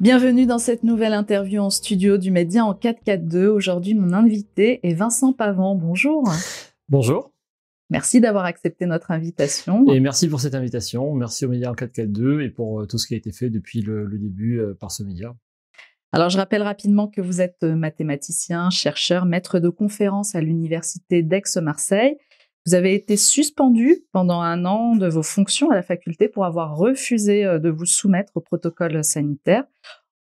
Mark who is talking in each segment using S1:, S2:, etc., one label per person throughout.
S1: Bienvenue dans cette nouvelle interview en studio du Média en 442. Aujourd'hui, mon invité est Vincent Pavant. Bonjour.
S2: Bonjour.
S1: Merci d'avoir accepté notre invitation.
S2: Et merci pour cette invitation. Merci au Média en 442 et pour euh, tout ce qui a été fait depuis le, début euh, par ce média.
S1: Alors, je rappelle rapidement que vous êtes euh, mathématicien, chercheur, maître de conférences à l'université d'Aix-Marseille. Vous avez été suspendu pendant un an de vos fonctions à la faculté pour avoir refusé de vous soumettre au protocole sanitaire.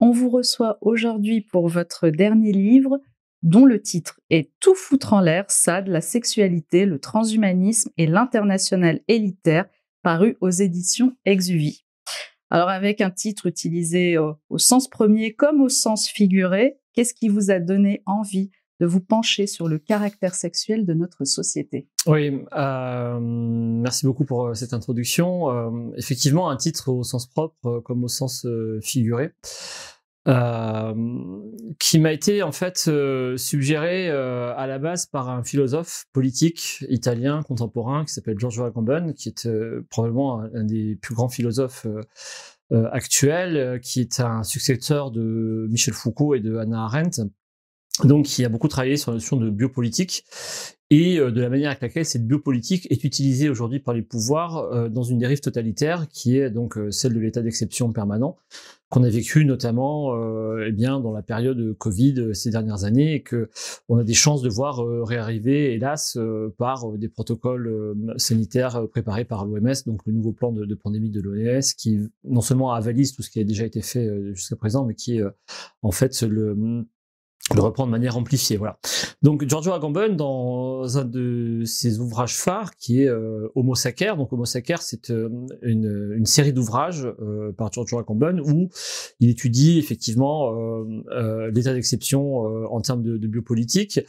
S1: On vous reçoit aujourd'hui pour votre dernier livre, dont le titre est Tout foutre en l'air, SAD, la sexualité, le transhumanisme et l'international élitaire, paru aux éditions Exuvie. Alors avec un titre utilisé au, au sens premier comme au sens figuré, qu'est-ce qui vous a donné envie de vous pencher sur le caractère sexuel de notre société?
S2: Oui, euh, merci beaucoup pour euh, cette introduction. Euh, effectivement, un titre au sens propre comme au sens figuré. Qui m'a été en fait suggéré à la base par un philosophe politique italien contemporain qui s'appelle Giorgio Agamben, qui est probablement un, des plus grands philosophes actuels, qui est un successeur de Michel Foucault et de Hannah Arendt, donc qui a beaucoup travaillé sur la notion de biopolitique et euh, de la manière avec laquelle cette biopolitique est utilisée aujourd'hui par les pouvoirs euh, dans une dérive totalitaire qui est donc euh, celle de l'état d'exception permanent qu'on a vécu notamment eh bien dans la période Covid ces dernières années et que on a des chances de voir réarriver hélas par des protocoles sanitaires préparés par l'OMS donc le nouveau plan de, de pandémie de l'OMS qui non seulement avalise tout ce qui a déjà été fait jusqu'à présent mais qui en fait le le reprend de manière amplifiée. Voilà. Donc Giorgio Agamben, dans un de ses ouvrages phares, qui est euh, Homo Sacer, donc Homo Sacer, c'est euh, une, une, série d'ouvrages euh, par Giorgio Agamben où il étudie effectivement euh, l'état d'exception en termes de, de, biopolitique.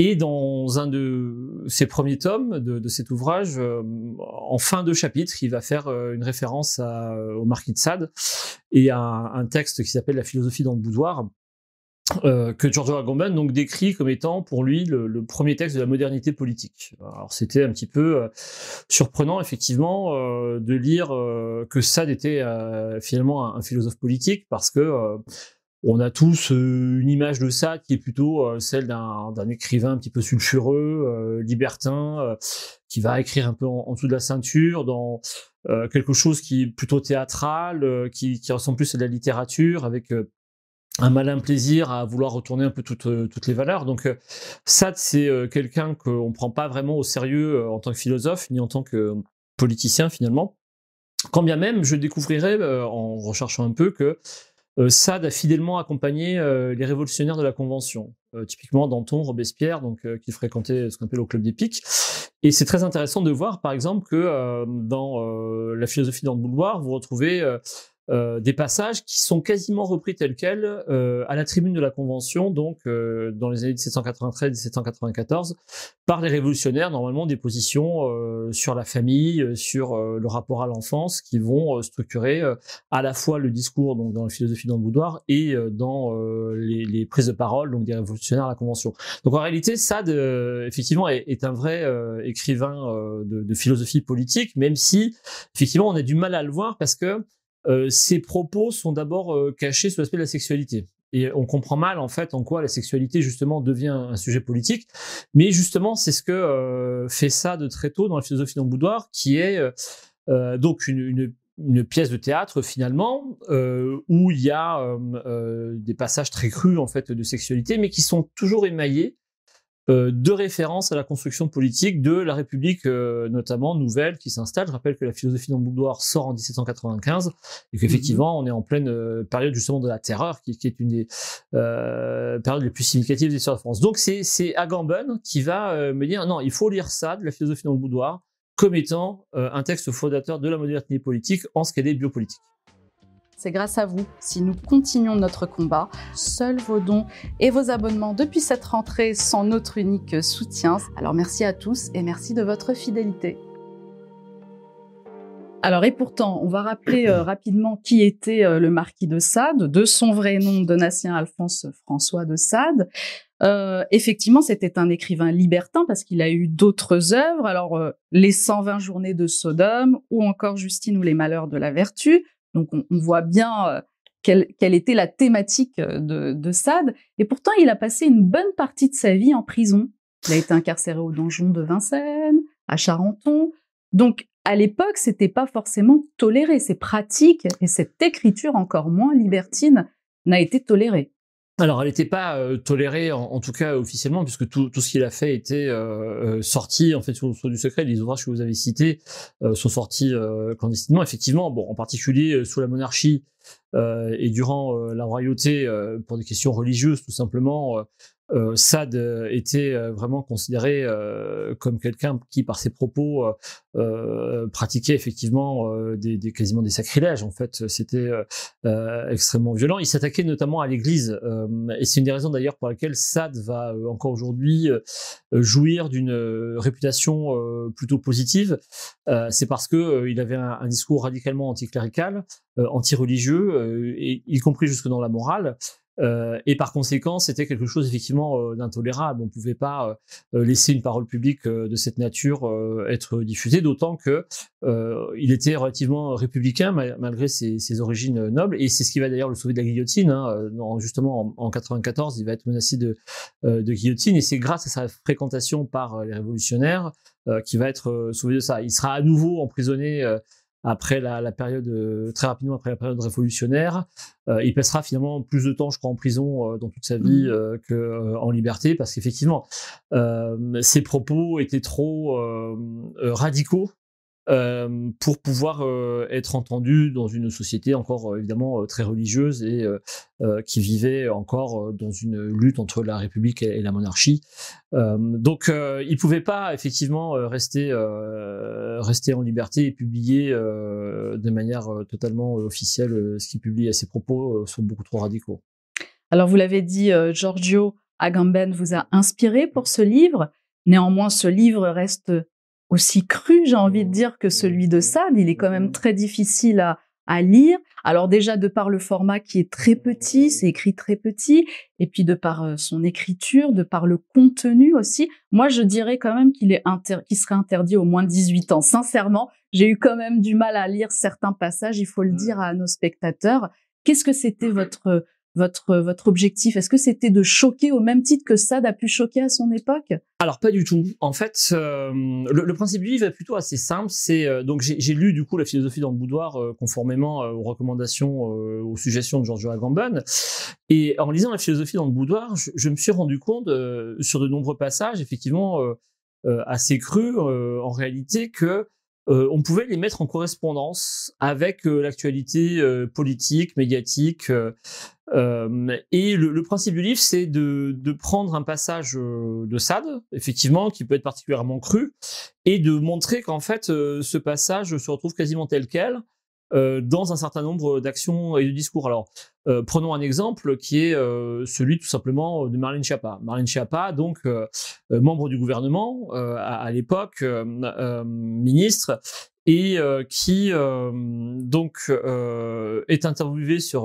S2: Et dans un de ses premiers tomes de, de cet ouvrage, en fin de chapitre, il va faire une référence à, au Marquis de Sade et à un texte qui s'appelle La philosophie dans le boudoir, euh, que Giorgio Agamben donc décrit comme étant pour lui le, premier texte de la modernité politique. Alors c'était un petit peu euh, surprenant effectivement euh, de lire que Sade était finalement un, philosophe politique parce que on a tous une image de Sade qui est plutôt celle d'un écrivain un petit peu sulfureux, libertin, qui va écrire un peu en, dessous de la ceinture dans quelque chose qui est plutôt théâtral, qui, qui ressemble plus à de la littérature avec un malin plaisir à vouloir retourner un peu toutes, euh, toutes les valeurs. Donc euh, Sade, c'est euh, quelqu'un qu'on ne prend pas vraiment au sérieux en tant que philosophe, ni en tant que politicien finalement. Quand bien même, je découvrirai en recherchant un peu que Sade a fidèlement accompagné les révolutionnaires de la Convention, typiquement Danton, Robespierre, donc qui fréquentait ce qu'on appelle au club d'épique. Et c'est très intéressant de voir, par exemple, que dans la philosophie dans le vous retrouvez euh, des passages qui sont quasiment repris tels quels euh, à la tribune de la Convention, donc euh, dans les années 1793-1794, par les révolutionnaires, normalement des positions sur la famille, sur le rapport à l'enfance, qui vont structurer à la fois le discours donc dans la philosophie dans le boudoir et dans les, les, prises de parole donc des révolutionnaires à la Convention. Donc en réalité, Sade effectivement est, est, un vrai écrivain de, de philosophie politique, même si effectivement on a du mal à le voir parce que euh, ces propos sont d'abord euh, cachés sous l'aspect de la sexualité. Et on comprend mal en fait en quoi la sexualité justement devient un sujet politique. Mais justement, c'est ce que euh, fait ça de très tôt dans la philosophie dans boudoir, qui est donc une, pièce de théâtre finalement où il y a des passages très crus en fait de sexualité, mais qui sont toujours émaillés euh, de référence à la construction politique de la République, euh, notamment nouvelle, qui s'installe. Je rappelle que la philosophie dans le boudoir sort en 1795 et qu'effectivement, on est en pleine euh, période justement de la terreur, qui, est une des périodes les plus significatives de l'histoire de France. Donc c'est Agamben qui va me dire non, il faut lire ça, de la philosophie dans le boudoir, comme étant un texte fondateur de la modernité politique en ce qu'elle est biopolitique.
S1: C'est grâce à vous si nous continuons notre combat. Seuls vos dons et vos abonnements depuis cette rentrée sont notre unique soutien. Alors merci à tous et merci de votre fidélité. Alors et pourtant, on va rappeler euh, rapidement qui était euh, le marquis de Sade, de son vrai nom, Donatien Alphonse François de Sade. Euh, effectivement, c'était un écrivain libertin parce qu'il a eu d'autres œuvres. Alors, les 120 journées de Sodome ou encore Justine ou les malheurs de la vertu, donc on, voit bien euh, quelle, était la thématique de, de Sade. Et pourtant, il a passé une bonne partie de sa vie en prison. Il a été incarcéré au donjon de Vincennes, à Charenton. Donc, à l'époque, c'était pas forcément toléré. Ces pratiques et cette écriture encore moins libertine n'a été tolérée.
S2: Alors, elle n'était pas euh, tolérée, en, tout cas officiellement, puisque tout, ce qu'il a fait était euh, euh sorti en fait sous, du secret. Les ouvrages que vous avez cités sont sortis clandestinement. Effectivement, bon, en particulier sous la monarchie et durant la royauté, pour des questions religieuses, tout simplement, euh, Sade euh, était euh, vraiment considéré comme quelqu'un qui, par ses propos, pratiquait effectivement des, des, quasiment des sacrilèges. En fait, c'était extrêmement violent. Il s'attaquait notamment à l'Église, et c'est une des raisons d'ailleurs pour laquelle Sade va encore aujourd'hui jouir d'une réputation plutôt positive. c'est parce que il avait un, un, discours radicalement anticlérical, anti-religieux, y compris jusque dans la morale. Euh, et par conséquent, c'était quelque chose effectivement euh, d'intolérable. On ne pouvait pas euh, laisser une parole publique de cette nature être diffusée, d'autant que il était relativement républicain malgré ses, origines nobles. Et c'est ce qui va d'ailleurs le sauver de la guillotine. Hein. justement, en, en, 94, il va être menacé de, de guillotine, et c'est grâce à sa fréquentation par les révolutionnaires qui va être sauvé de ça. Il sera à nouveau emprisonné après la, la, période euh, très rapidement après la période révolutionnaire. Euh, il passera finalement plus de temps, je crois, en prison euh, dans toute sa vie mmh. que en liberté, parce qu'effectivement, ses propos étaient trop radicaux euh, pour pouvoir euh, être entendu dans une société encore euh, évidemment très religieuse et qui vivait encore dans une lutte entre la République et, la monarchie. donc il pouvait pas effectivement rester rester en liberté et publier de manière totalement officielle ce qu'il publie à ses propos sont beaucoup trop radicaux.
S1: Alors vous l'avez dit, Giorgio Agamben vous a inspiré pour ce livre. Néanmoins, ce livre reste aussi cru, j'ai envie de dire, que celui de Sade. Il est quand même très difficile à, à lire. Alors déjà de par le format qui est très petit, c'est écrit très petit, et puis de par euh, son écriture, de par le contenu aussi. Moi, je dirais quand même qu'il est inter qu'il serait interdit au moins de 18 ans. Sincèrement, j'ai eu quand même du mal à lire certains passages. Il faut le dire à nos spectateurs. Qu'est-ce que c'était votre votre, votre objectif? Est-ce que c'était de choquer au même titre que Sade a pu choquer à son époque?
S2: Alors pas du tout. En fait, euh, le, principe du livre est plutôt assez simple. C'est euh, donc j'ai lu du coup la philosophie dans le boudoir euh, conformément aux recommandations, aux suggestions de Giorgio Agamben. Et en lisant la philosophie dans le boudoir, je, je me suis rendu compte sur de nombreux passages, effectivement assez crus, en réalité, que euh, on pouvait les mettre en correspondance avec euh, l'actualité euh, politique, médiatique. et le, principe du livre, c'est de, de, prendre un passage de Sade, effectivement, qui peut être particulièrement cru, et de montrer qu'en fait, ce passage se retrouve quasiment tel quel, euh, dans un certain nombre d'actions et de discours. Alors, euh, prenons un exemple qui est euh, celui tout simplement de Marlène Schiappa. Marlène Schiappa, donc membre du gouvernement à, à l'époque, ministre, et qui donc est interviewé sur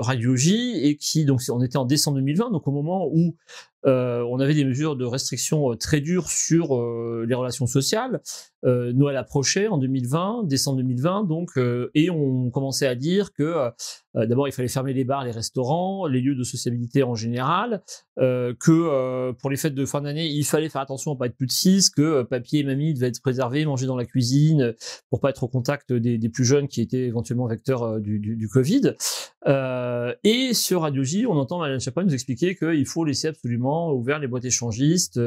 S2: Radio J et qui donc on était en décembre 2020, donc au moment où on avait des mesures de restriction très dures sur les relations sociales. Euh, Noël approchait en 2020, décembre 2020, donc, euh, et on commençait à dire que euh, d'abord il fallait fermer les bars, les restaurants, les lieux de sociabilité en général, que pour les fêtes de fin d'année il fallait faire attention à pas être plus de 6, que papier et mamie devaient être préservés, manger dans la cuisine pour pas être au contact des, plus jeunes qui étaient éventuellement vecteurs du, du, du, Covid. et sur Radio J, on entend Madame Chapin nous expliquer qu'il faut laisser absolument ouvert les boîtes échangistes,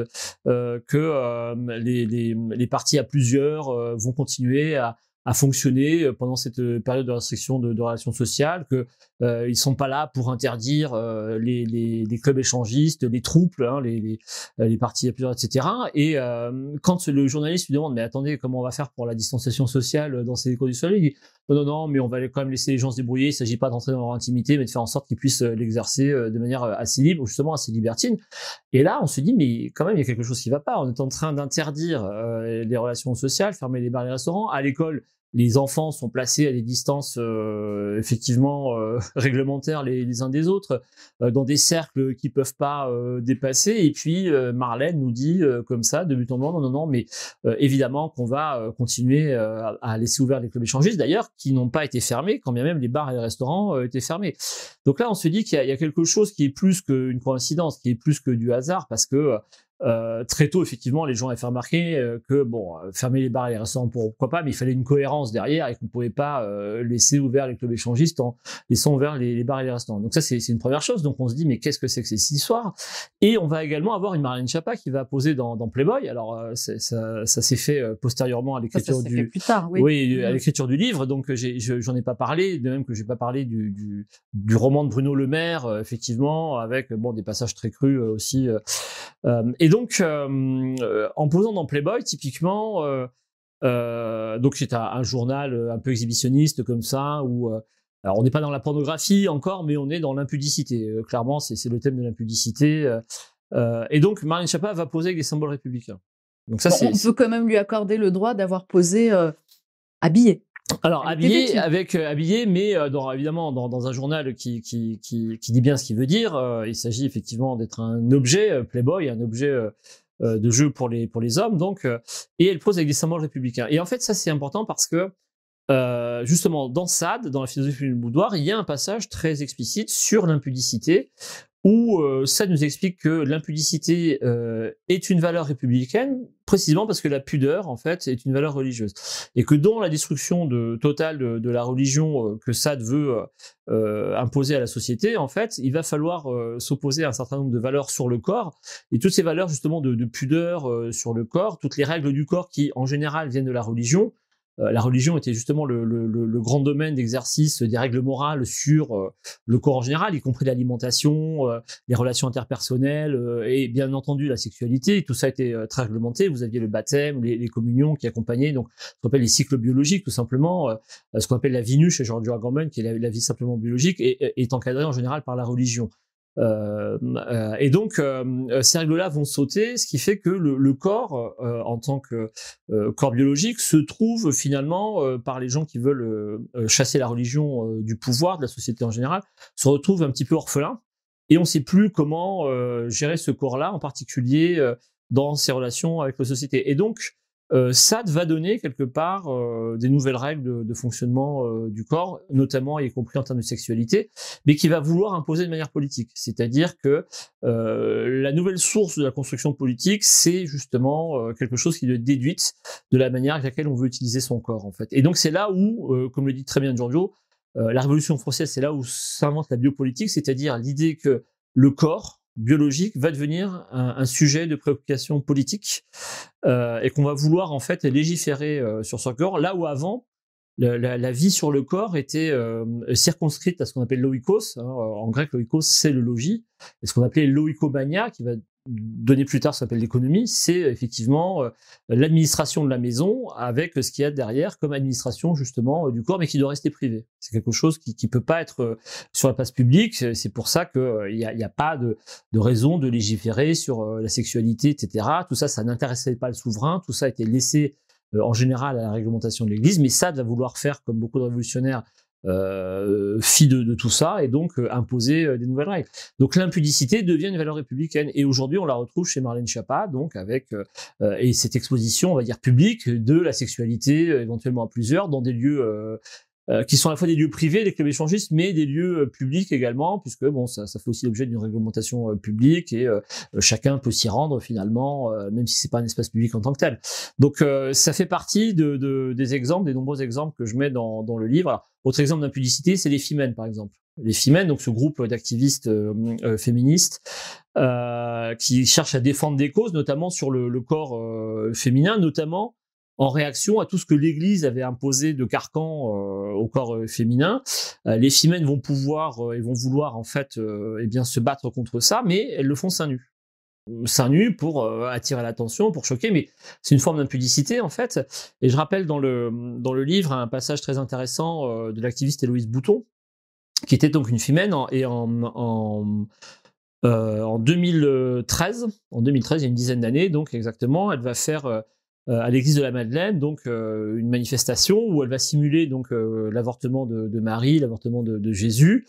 S2: que les, les, les partis à plusieurs euh, vont continuer à, à fonctionner euh, pendant cette euh, période de restriction de, de relations sociales, que euh, ils sont pas là pour interdire euh, les, les, les, clubs échangistes, les troupes, hein, les, les, les, partis à plusieurs, etc. Et euh, quand le journaliste lui demande mais attendez comment on va faire pour la distanciation sociale dans ces conditions, il dit non non mais on va quand même laisser les gens se débrouiller. Il s'agit pas d'entrer dans leur intimité, mais de faire en sorte qu'ils puissent l'exercer de manière assez libre, justement assez libertine. Et là on se dit mais quand même il y a quelque chose qui va pas. On est en train d'interdire les relations sociales, fermer les bars, les restaurants, à l'école les enfants sont placés à des distances euh, effectivement euh, réglementaires les, les, uns des autres, euh, dans des cercles qui peuvent pas dépasser. Et puis Marlène nous dit comme ça, de but en blanc, non, non, non, mais évidemment qu'on va continuer à, laisser ouverts les clubs échangistes, d'ailleurs, qui n'ont pas été fermés, quand bien même les bars et les restaurants étaient fermés. Donc là, on se dit qu'il y, y, a quelque chose qui est plus qu'une coïncidence, qui est plus que du hasard, parce que euh, très tôt, effectivement, les gens avaient fait remarquer euh, que bon, euh, fermer les bars et les restaurants, pourquoi pas, mais il fallait une cohérence derrière et qu'on pouvait pas laisser ouvert les clubs échangistes en laissant ouverts les, les bars et les restaurants. Donc ça, c'est une première chose. Donc on se dit, mais qu'est-ce que c'est que ces histoires Et on va également avoir une Marlène Chapa qui va poser dans, dans Playboy. Alors ça, ça s'est fait postérieurement à l'écriture du
S1: plus tard, oui.
S2: oui à mm. l'écriture du livre. Donc j'en ai, pas parlé, de même que j'ai pas parlé du, du, du, roman de Bruno Le Maire, effectivement, avec bon des passages très crus aussi. et et donc, euh, euh, en posant dans Playboy, typiquement, euh, donc c'est un, journal un peu exhibitionniste comme ça, où alors on n'est pas dans la pornographie encore, mais on est dans l'impudicité. clairement, c'est le thème de l'impudicité. et donc, Marine Chapa va poser avec des symboles républicains.
S1: Donc ça, on peut quand même lui accorder le droit d'avoir posé habillé.
S2: Alors habillé avec habillé, mais dans, évidemment dans, dans, un journal qui, qui, qui, qui, dit bien ce qu'il veut dire. il s'agit effectivement d'être un objet Playboy, un objet de jeu pour les pour les hommes. Donc et elle pose avec des symboles républicains. Et en fait ça c'est important parce que justement dans Sade, dans la philosophie du boudoir, il y a un passage très explicite sur l'impudicité où euh, nous explique que l'impudicité euh, est une valeur républicaine, précisément parce que la pudeur, en fait, est une valeur religieuse. Et que dans la destruction de, totale de, la religion euh, que Sade veut imposer à la société, en fait, il va falloir s'opposer à un certain nombre de valeurs sur le corps. Et toutes ces valeurs, justement, de, de pudeur sur le corps, toutes les règles du corps qui, en général, viennent de la religion, euh, la religion était justement le, le, le grand domaine d'exercice des règles morales sur euh, le corps en général, y compris l'alimentation, euh, les relations interpersonnelles et bien entendu la sexualité. Tout ça été très réglementé. Vous aviez le baptême, les, les communions qui accompagnaient donc ce qu'on appelle les cycles biologiques, tout simplement. ce qu'on appelle la vie nue chez George Agamben, qui est la, vie simplement biologique, et est encadrée en général par la religion. Euh, euh, et donc, euh, ces règles-là vont sauter, ce qui fait que le, corps, en tant que corps biologique, se trouve finalement, par les gens qui veulent chasser la religion du pouvoir, de la société en général, se retrouve un petit peu orphelin. Et on ne sait plus comment gérer ce corps-là, en particulier dans ses relations avec la société. Et donc, euh, SAD va donner quelque part euh, des nouvelles règles de, fonctionnement euh, du corps, notamment y compris en termes de sexualité, mais qui va vouloir imposer de manière politique. C'est-à-dire que la nouvelle source de la construction politique, c'est justement quelque chose qui doit être déduite de la manière avec laquelle on veut utiliser son corps, en fait. Et donc c'est là où, comme le dit très bien Giorgio, la Révolution française, c'est là où s'invente la biopolitique, c'est-à-dire l'idée que le corps biologique va devenir un, sujet de préoccupation politique euh, et qu'on va vouloir en fait légiférer euh, sur son corps, là où avant la, vie sur le corps était euh, circonscrite à ce qu'on appelle l'oikos. Hein, en grec, l'oikos, c'est le logis. Et ce qu'on appelait l'oikomania, qui va donner plus tard ce qu'on appelle l'économie, c'est effectivement euh, l'administration de la maison avec ce qu'il y a derrière comme administration justement euh, du corps, mais qui doit rester privé. C'est quelque chose qui ne peut pas être sur la place publique. C'est pour ça qu'il n'y a, a pas de, de, raison de légiférer sur la sexualité, etc. Tout ça, ça n'intéressait pas le souverain. Tout ça a été laissé euh, en général à la réglementation de l'Église, mais ça va vouloir faire, comme beaucoup de révolutionnaires, euh, fi de, tout ça et donc euh, imposer euh, des nouvelles règles. Donc l'impudicité devient une valeur républicaine et aujourd'hui on la retrouve chez Marlène Schiappa donc avec et cette exposition on va dire publique de la sexualité éventuellement à plusieurs dans des lieux euh, qui sont à la fois des lieux privés, des clubs échangistes, mais des lieux euh, publics également, puisque bon, ça, ça fait aussi l'objet d'une réglementation euh, publique et chacun peut s'y rendre finalement, même si c'est pas un espace public en tant que tel. Donc ça fait partie de, de, des exemples, des nombreux exemples que je mets dans, dans le livre. Alors, autre exemple d'impudicité, c'est les Femmes, par exemple. Les Femmes, donc ce groupe d'activistes féministes qui cherchent à défendre des causes, notamment sur le, le corps féminin, notamment en réaction à tout ce que l'Église avait imposé de carcan euh, au corps euh, féminin. Euh, les femmes vont pouvoir et vont vouloir en fait eh bien se battre contre ça, mais elles le font seins nus seins nus pour attirer l'attention, pour choquer, mais c'est une forme d'impudicité en fait. Et je rappelle dans le, dans le livre un passage très intéressant de l'activiste Héloïse Bouton, qui était donc une femelle et en, en, en 2013, en 2013, il y a une dizaine d'années, donc exactement, elle va faire à l'église de la Madeleine, donc une manifestation où elle va simuler donc l'avortement de, Marie, l'avortement de, Jésus,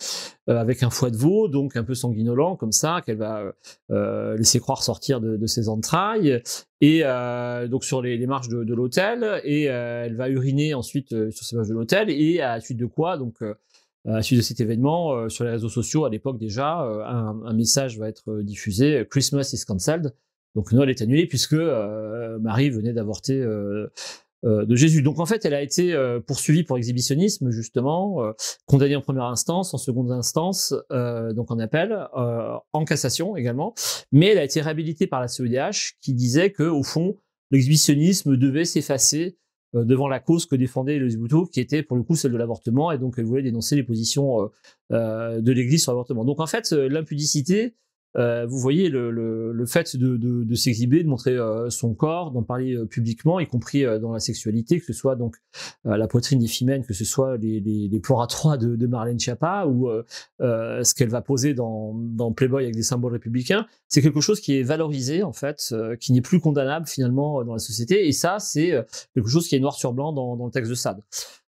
S2: avec un foie de veau, donc un peu sanguinolent comme ça, qu'elle va laisser croire sortir de, ses entrailles, et donc sur les, marches de, l'hôtel, et elle va uriner ensuite sur ces marches de l'hôtel, et à la suite de quoi, donc à la suite de cet événement, sur les réseaux sociaux à l'époque déjà, un, message va être diffusé, Christmas is cancelled. Donc Noël est annulé puisque euh, Marie venait d'avorter euh, euh, de Jésus. Donc en fait, elle a été poursuivie pour exhibitionnisme justement, condamnée en première instance, en seconde instance, donc en appel, en cassation également. Mais elle a été réhabilitée par la CEDH qui disait que au fond, l'exhibitionnisme devait s'effacer devant la cause que défendait le Bouteau, qui était pour le coup celle de l'avortement, et donc elle voulait dénoncer les positions de l'Église sur l'avortement. Donc en fait, l'impudicité euh, vous voyez le, le, le fait de, de, de s'exhiber, de montrer euh, son corps, d'en parler euh, publiquement, y compris dans la sexualité, que ce soit donc la poitrine des que ce soit les, les, les plans à trois de, de Marlène Schiappa ou ce qu'elle va poser dans, dans Playboy avec des symboles républicains, c'est quelque chose qui est valorisé en fait, qui n'est plus condamnable finalement dans la société. Et ça, c'est quelque chose qui est noir sur blanc dans, dans le texte de Sade.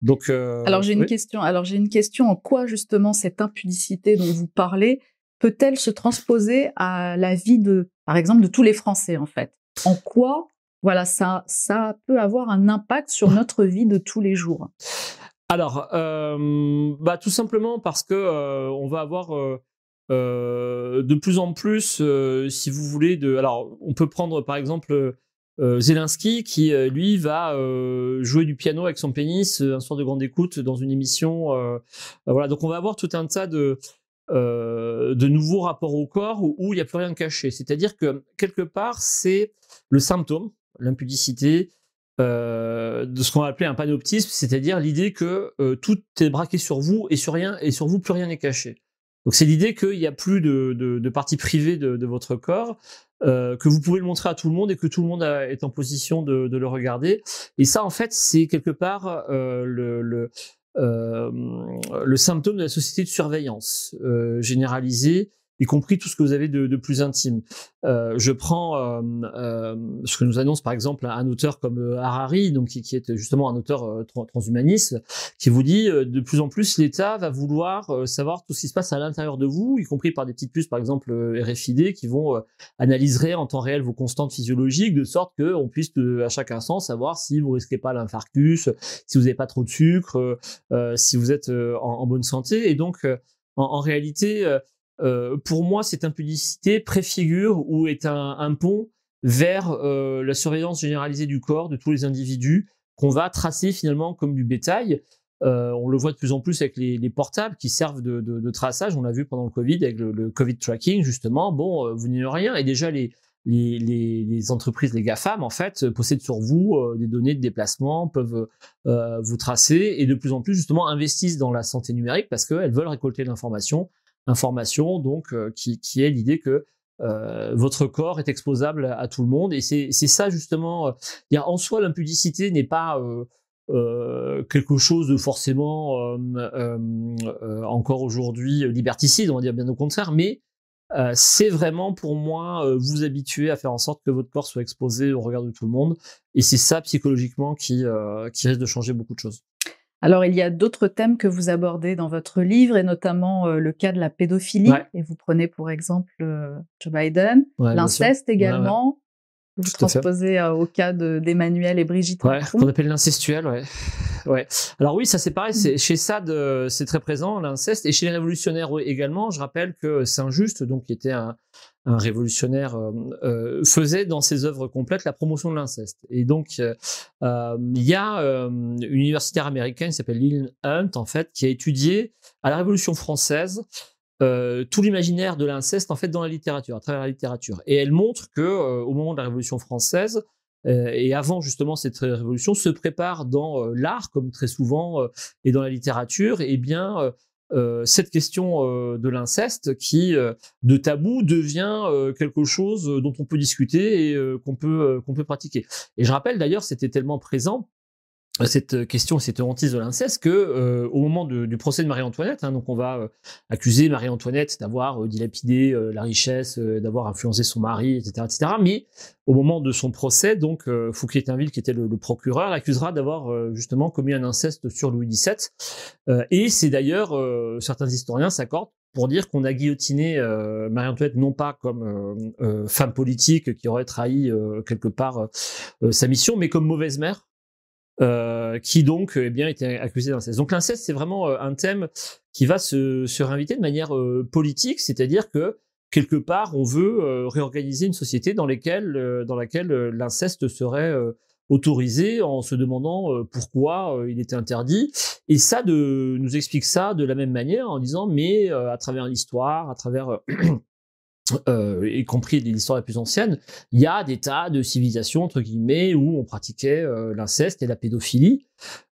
S1: Donc, alors j'ai une question. Alors j'ai une question. En quoi justement cette impudicité dont vous parlez peut-elle se transposer à la vie de, par exemple, de tous les Français en fait? En quoi, voilà, ça, ça peut avoir un impact sur notre vie de tous les jours?
S2: Alors, euh, bah, tout simplement parce que euh, on va avoir euh, de plus en plus, si vous voulez, de. Alors, on peut prendre par exemple. Zelensky qui lui va jouer du piano avec son pénis un soir de grande écoute dans une émission voilà donc on va avoir tout un tas de euh, de nouveaux rapports au corps où, il n'y a plus rien de caché. C'est-à-dire que quelque part, c'est le symptôme, l'impudicité, euh, de ce qu'on va appeler un panoptisme, c'est-à-dire l'idée que euh, tout est braqué sur vous et sur rien et sur vous plus rien n'est caché. Donc c'est l'idée qu'il n'y a plus de, de, partie privée de, votre corps, que vous pouvez le montrer à tout le monde et que tout le monde est en position de, le regarder. Et ça, en fait, c'est quelque part le, euh, le symptôme de la société de surveillance euh, généralisée y compris tout ce que vous avez de, de plus intime. Euh, je prends euh, euh, ce que nous annonce par exemple un auteur comme euh, Harari, donc qui, qui est justement un auteur euh, transhumaniste, qui vous dit de plus en plus l'État va vouloir savoir tout ce qui se passe à l'intérieur de vous, y compris par des petites puces par exemple RFID qui vont analyser en temps réel vos constantes physiologiques, de sorte que on puisse à chaque instant savoir si vous risquez pas l'infarctus, si vous n'avez pas trop de sucre, si vous êtes en, en, bonne santé, et donc en, en réalité euh, pour moi, cette impudicité préfigure ou est un, pont vers euh, la surveillance généralisée du corps de tous les individus qu'on va tracer finalement comme du bétail. Euh, on le voit de plus en plus avec les, portables qui servent de, traçage. On l'a vu pendant le Covid avec le, Covid tracking justement. Bon, vous n'y rien et déjà les, les, entreprises, les GAFAM, en fait, possèdent sur vous des données de déplacement, peuvent vous tracer et de plus en plus, justement, investissent dans la santé numérique parce qu'elles veulent récolter l'information information, donc euh, qui, qui, est l'idée que euh, votre corps est exposable à tout le monde. Et c'est ça justement. Euh, en soi, l'impudicité n'est pas euh, quelque chose de forcément encore aujourd'hui liberticide, on va dire bien au contraire, mais c'est vraiment pour moi vous habituer à faire en sorte que votre corps soit exposé au regard de tout le monde. Et c'est ça psychologiquement qui, qui risque de changer beaucoup de choses.
S1: Alors, il y a d'autres thèmes que vous abordez dans votre livre, et notamment euh, le cas de la pédophilie. Et vous prenez pour exemple euh, Joe Biden, l'inceste également. Vous transposez euh, au cas d'Emmanuel et Brigitte
S2: Ouais, qu'on appelle l'incestuel, ouais. ouais. Alors oui, ça c'est pareil, c'est, chez Sade, c'est très présent, l'inceste, et chez les révolutionnaires également, je rappelle que Saint-Just, donc qui était un, un révolutionnaire, euh, euh, faisait dans ses œuvres complètes la promotion de l'inceste. Et donc, euh, il y a une universitaire américaine qui s'appelle Lynn Hunt, en fait, qui a étudié à la Révolution française tout l'imaginaire de l'inceste en fait dans la littérature, à travers la littérature. Et elle montre que au moment de la Révolution française et avant justement cette révolution, se prépare dans l'art, comme très souvent, et dans la littérature, et eh bien euh, cette question euh, de l'inceste qui, euh, de tabou, devient quelque chose dont on peut discuter et qu'on peut qu'on peut pratiquer. Et je rappelle d'ailleurs, c'était tellement présent cette question, cette hantise de l'inceste, que euh, au moment du procès de Marie-Antoinette, hein, donc on va euh, accuser Marie-Antoinette d'avoir euh, dilapidé la richesse, d'avoir influencé son mari, etc., etc. Mais au moment de son procès, donc Fouquier-Tinville, qui était le, procureur, l'accusera d'avoir justement commis un inceste sur Louis XVII. et c'est d'ailleurs certains historiens s'accordent pour dire qu'on a guillotiné Marie-Antoinette non pas comme femme politique qui aurait trahi quelque part sa mission, mais comme mauvaise mère euh, qui donc eh bien était accusé d'inceste. Donc l'inceste c'est vraiment euh, un thème qui va se, se réinviter de manière euh, politique, c'est-à-dire que quelque part on veut réorganiser une société dans, lesquelles, dans laquelle l'inceste serait autorisé en se demandant pourquoi il était interdit. Et ça de, nous explique ça de la même manière en disant mais à travers l'histoire, à travers euh, y compris l'histoire la plus ancienne, il y a des tas de civilisations entre guillemets où on pratiquait euh, l'inceste et la pédophilie.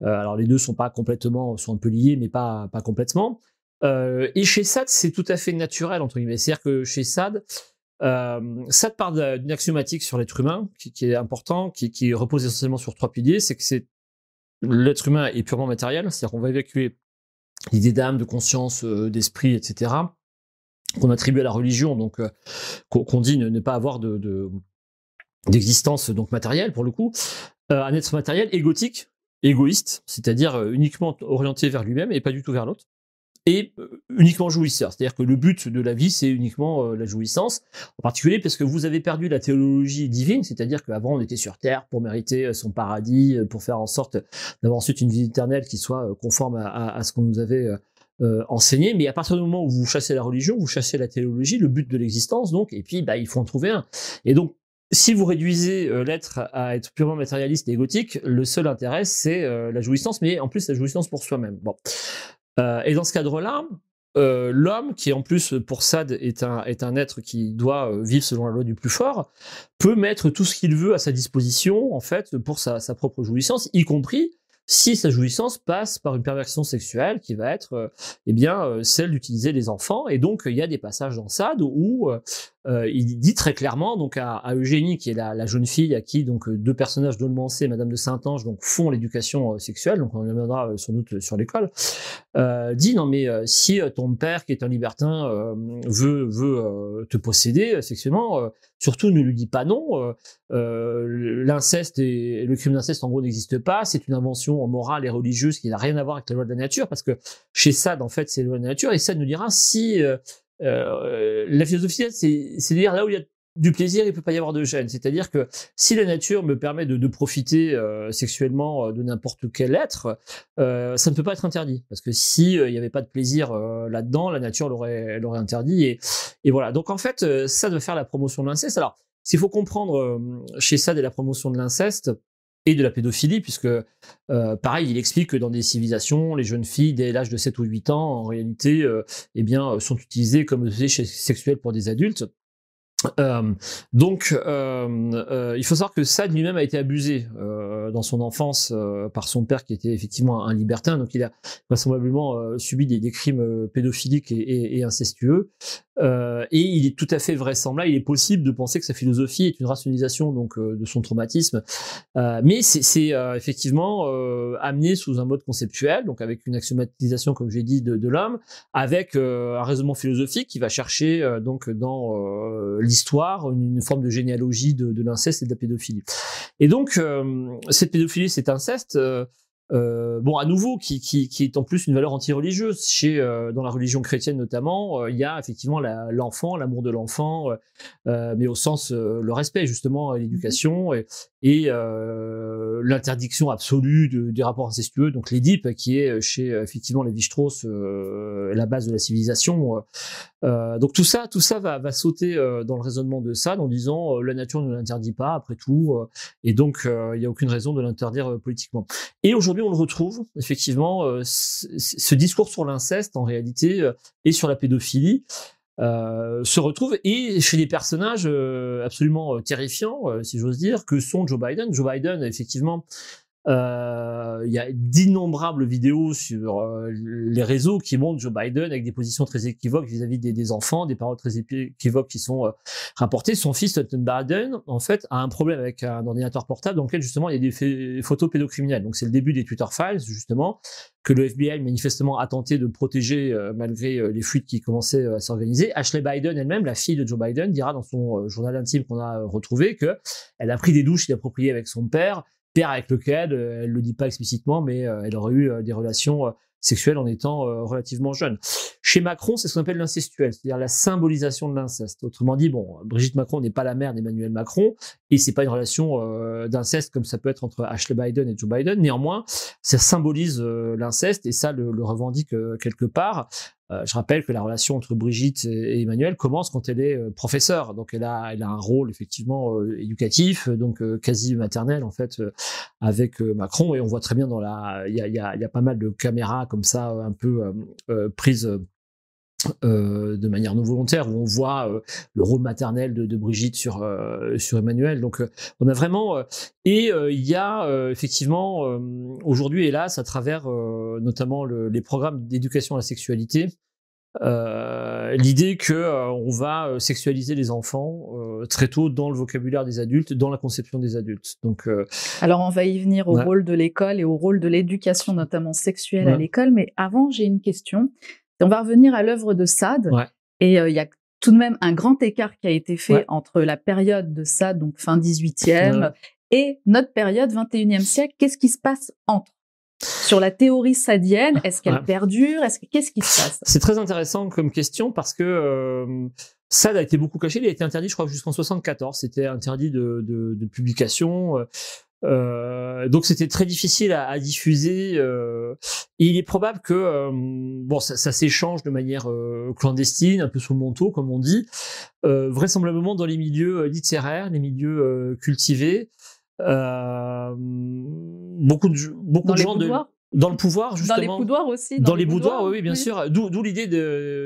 S2: Euh, alors les deux sont pas complètement, sont un peu liés, mais pas pas complètement. Euh, et chez Sade, c'est tout à fait naturel entre guillemets. C'est-à-dire que chez Sade, euh, Sade part d'une axiomatique sur l'être humain qui, qui, est important, qui, qui repose essentiellement sur trois piliers. C'est que c'est l'être humain est purement matériel, c'est-à-dire qu'on va évacuer l'idée d'âme, de conscience, d'esprit, etc qu'on attribue à la religion, donc euh, qu'on dit ne, pas avoir de, d'existence donc matérielle pour le coup, euh, un être matériel égotique, égoïste, c'est-à-dire euh, uniquement orienté vers lui-même et pas du tout vers l'autre, et uniquement jouisseur, c'est-à-dire que le but de la vie c'est uniquement la jouissance, en particulier parce que vous avez perdu la théologie divine, c'est-à-dire qu'avant on était sur terre pour mériter son paradis, pour faire en sorte d'avoir ensuite une vie éternelle qui soit conforme à, à ce qu'on nous avait euh, enseigner, mais à partir du moment où vous chassez la religion, vous chassez la théologie, le but de l'existence, donc, et puis bah, il faut en trouver un. Et donc, si vous réduisez euh, l'être à être purement matérialiste et égotique, le seul intérêt, c'est euh, la jouissance, mais en plus la jouissance pour soi-même. Bon. et dans ce cadre-là, l'homme, qui en plus pour Sade est un, est un être qui doit vivre selon la loi du plus fort, peut mettre tout ce qu'il veut à sa disposition, en fait, pour sa, sa propre jouissance, y compris si sa jouissance passe par une perversion sexuelle qui va être euh, eh bien euh, celle d'utiliser les enfants. Et donc il y a des passages dans Sade où euh, euh, il dit très clairement donc à, à Eugénie qui est la, la, jeune fille à qui donc deux personnages d'Olmancé, Madame de Saint-Ange donc font l'éducation sexuelle donc on reviendra sans doute sur l'école euh, dit non mais si ton père qui est un libertin veut veut te posséder sexuellement surtout ne lui dis pas non l'inceste et le crime d'inceste en gros n'existe pas c'est une invention morale et religieuse qui n'a rien à voir avec la loi de la nature parce que chez Sade en fait c'est la loi de la nature et Sade nous dira si euh, la philosophie, c'est dire là où il y a du plaisir, il peut pas y avoir de gêne. C'est-à-dire que si la nature me permet de, de profiter euh, sexuellement euh, de n'importe quel être, euh, ça ne peut pas être interdit. Parce que si il n'y avait pas de plaisir là-dedans, la nature l'aurait, l'aurait interdit. Et, et, voilà. Donc en fait, ça doit faire la promotion de l'inceste. Alors, s'il faut comprendre chez ça de la promotion de l'inceste, et de la pédophilie, puisque euh, pareil, il explique que dans des civilisations, les jeunes filles dès l'âge de 7 ou 8 ans, en réalité, euh, eh bien, sont utilisées comme objets sexuels pour des adultes. Euh, donc, euh, euh, il faut savoir que Sade lui-même a été abusé euh, dans son enfance par son père qui était effectivement un libertin, donc il a vraisemblablement subi des, crimes pédophiliques et incestueux. Et il est tout à fait vraisemblable, il est possible de penser que sa philosophie est une rationalisation donc de son traumatisme, mais c'est effectivement amené sous un mode conceptuel, donc avec une axiomatisation, comme j'ai dit, de, l'homme, avec un raisonnement philosophique qui va chercher donc dans l'histoire, une, forme de généalogie de, l'inceste et de la pédophilie. Et donc, euh, cette pédophilie, cet inceste, euh, bon, à nouveau, qui, qui, qui, est en plus une valeur anti-religieuse. Chez, euh, dans la religion chrétienne notamment, euh, il y a effectivement l'enfant, l'amour de l'enfant, mais au sens le respect justement, l'éducation et, et l'interdiction absolue de, des rapports incestueux. Donc l'Édipe, qui est chez effectivement les Strauss la base de la civilisation. donc tout ça, tout ça va, va sauter dans le raisonnement de ça, en disant la nature ne l'interdit pas après tout, et donc il n'y a aucune raison de l'interdire politiquement. Et aujourd'hui on le retrouve effectivement euh, ce discours sur l'inceste en réalité euh, et sur la pédophilie euh, se retrouve et chez des personnages absolument terrifiants si j'ose dire que sont Joe Biden. Joe Biden effectivement il y a d'innombrables vidéos sur euh, les réseaux qui montrent Joe Biden avec des positions très équivoques vis-à-vis des, enfants, des paroles très équivoques qui sont euh, rapportées. Son fils, Hunter Biden, en fait, a un problème avec un ordinateur portable dans lequel justement il y a des photos pédocriminelles. Donc c'est le début des Twitter Files, justement, que le FBI manifestement a tenté de protéger malgré les fuites qui commençaient à s'organiser. Ashley Biden elle-même, la fille de Joe Biden, dira dans son journal intime qu'on a retrouvé que elle a pris des douches inappropriées avec son père, père avec lequel, euh, elle le dit pas explicitement, mais euh, elle aurait eu euh, des relations sexuelles en étant relativement jeune. Chez Macron, c'est ce qu'on appelle l'incestuel, c'est-à-dire la symbolisation de l'inceste. Autrement dit, bon, Brigitte Macron n'est pas la mère d'Emmanuel Macron, et c'est pas une relation d'inceste comme ça peut être entre Ashley Biden et Joe Biden. Néanmoins, ça symbolise l'inceste, et ça le, le revendique quelque part. Euh, je rappelle que la relation entre Brigitte et Emmanuel commence quand elle est euh, professeure, donc elle a, elle a un rôle effectivement euh, éducatif, donc quasi maternel en fait avec Macron, et on voit très bien dans la, il y a, y, a, y a, pas mal de caméras comme ça un peu prises. Euh, de manière non volontaire où on voit euh, le rôle maternel de, de Brigitte sur euh, sur Emmanuel donc on a vraiment et il y a effectivement aujourd'hui hélas à travers notamment le, les programmes d'éducation à la sexualité l'idée que on va sexualiser les enfants très tôt dans le vocabulaire des adultes, dans la conception des adultes. Donc,
S1: alors on va y venir au rôle de l'école et au rôle de l'éducation, notamment sexuelle à l'école. Mais avant, j'ai une question. On va revenir à l'œuvre de Sade. Et il y a tout de même un grand écart qui a été fait entre la période de Sade, donc fin 18e, et notre période 21e siècle. Qu'est-ce qui se passe entre? Sur la théorie sadienne, est-ce qu'elle perdure? Est-ce qu'est-ce qui se passe?
S2: C'est très intéressant comme question parce que euh, Sade a été beaucoup caché. Il a été interdit, je crois, jusqu'en 74. C'était interdit de, de, de publication. Euh, donc c'était très difficile à, à diffuser. Euh, et il est probable que euh, bon, ça, ça s'échange de manière euh, clandestine, un peu sous le manteau, comme on dit, vraisemblablement dans les milieux littéraires, les milieux cultivés. Euh, beaucoup de beaucoup
S1: dans
S2: de gens
S1: de
S2: dans le pouvoir justement
S1: dans les boudoirs aussi
S2: dans, les, boudoirs, oui, bien sûr d'où l'idée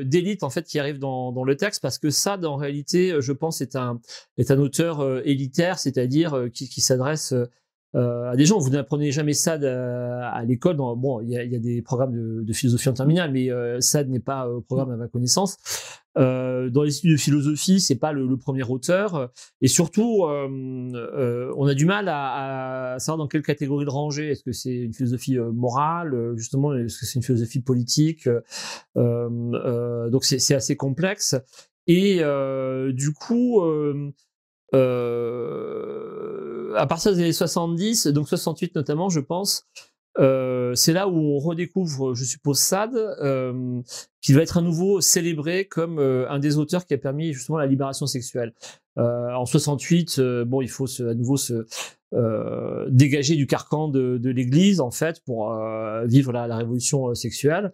S2: d'élite en fait qui arrive dans, dans le texte parce que ça en réalité je pense est un est un auteur euh, élitaire c'est-à-dire qui, qui s'adresse euh, à des gens. Vous n'apprenez jamais ça à l'école. Bon, il y a, des programmes de, philosophie en terminale, mais euh, n'est pas au programme à ma connaissance. Euh, dans les études de philosophie, c'est pas le, le, premier auteur, et surtout, euh, euh, on a du mal à, savoir dans quelle catégorie de ranger. Est-ce que c'est une philosophie euh, morale, justement, est-ce que c'est une philosophie politique? Donc c'est assez complexe. Et du coup, à partir des années 70, donc 68 notamment, je pense, euh, c'est là où on redécouvre, je suppose, Sade, euh, qui va être à nouveau célébré comme euh, un des auteurs qui a permis justement la libération sexuelle. Euh, en 68, euh, bon, il faut se, à nouveau se euh, dégager du carcan de, de l'Église en fait pour vivre la, la révolution sexuelle.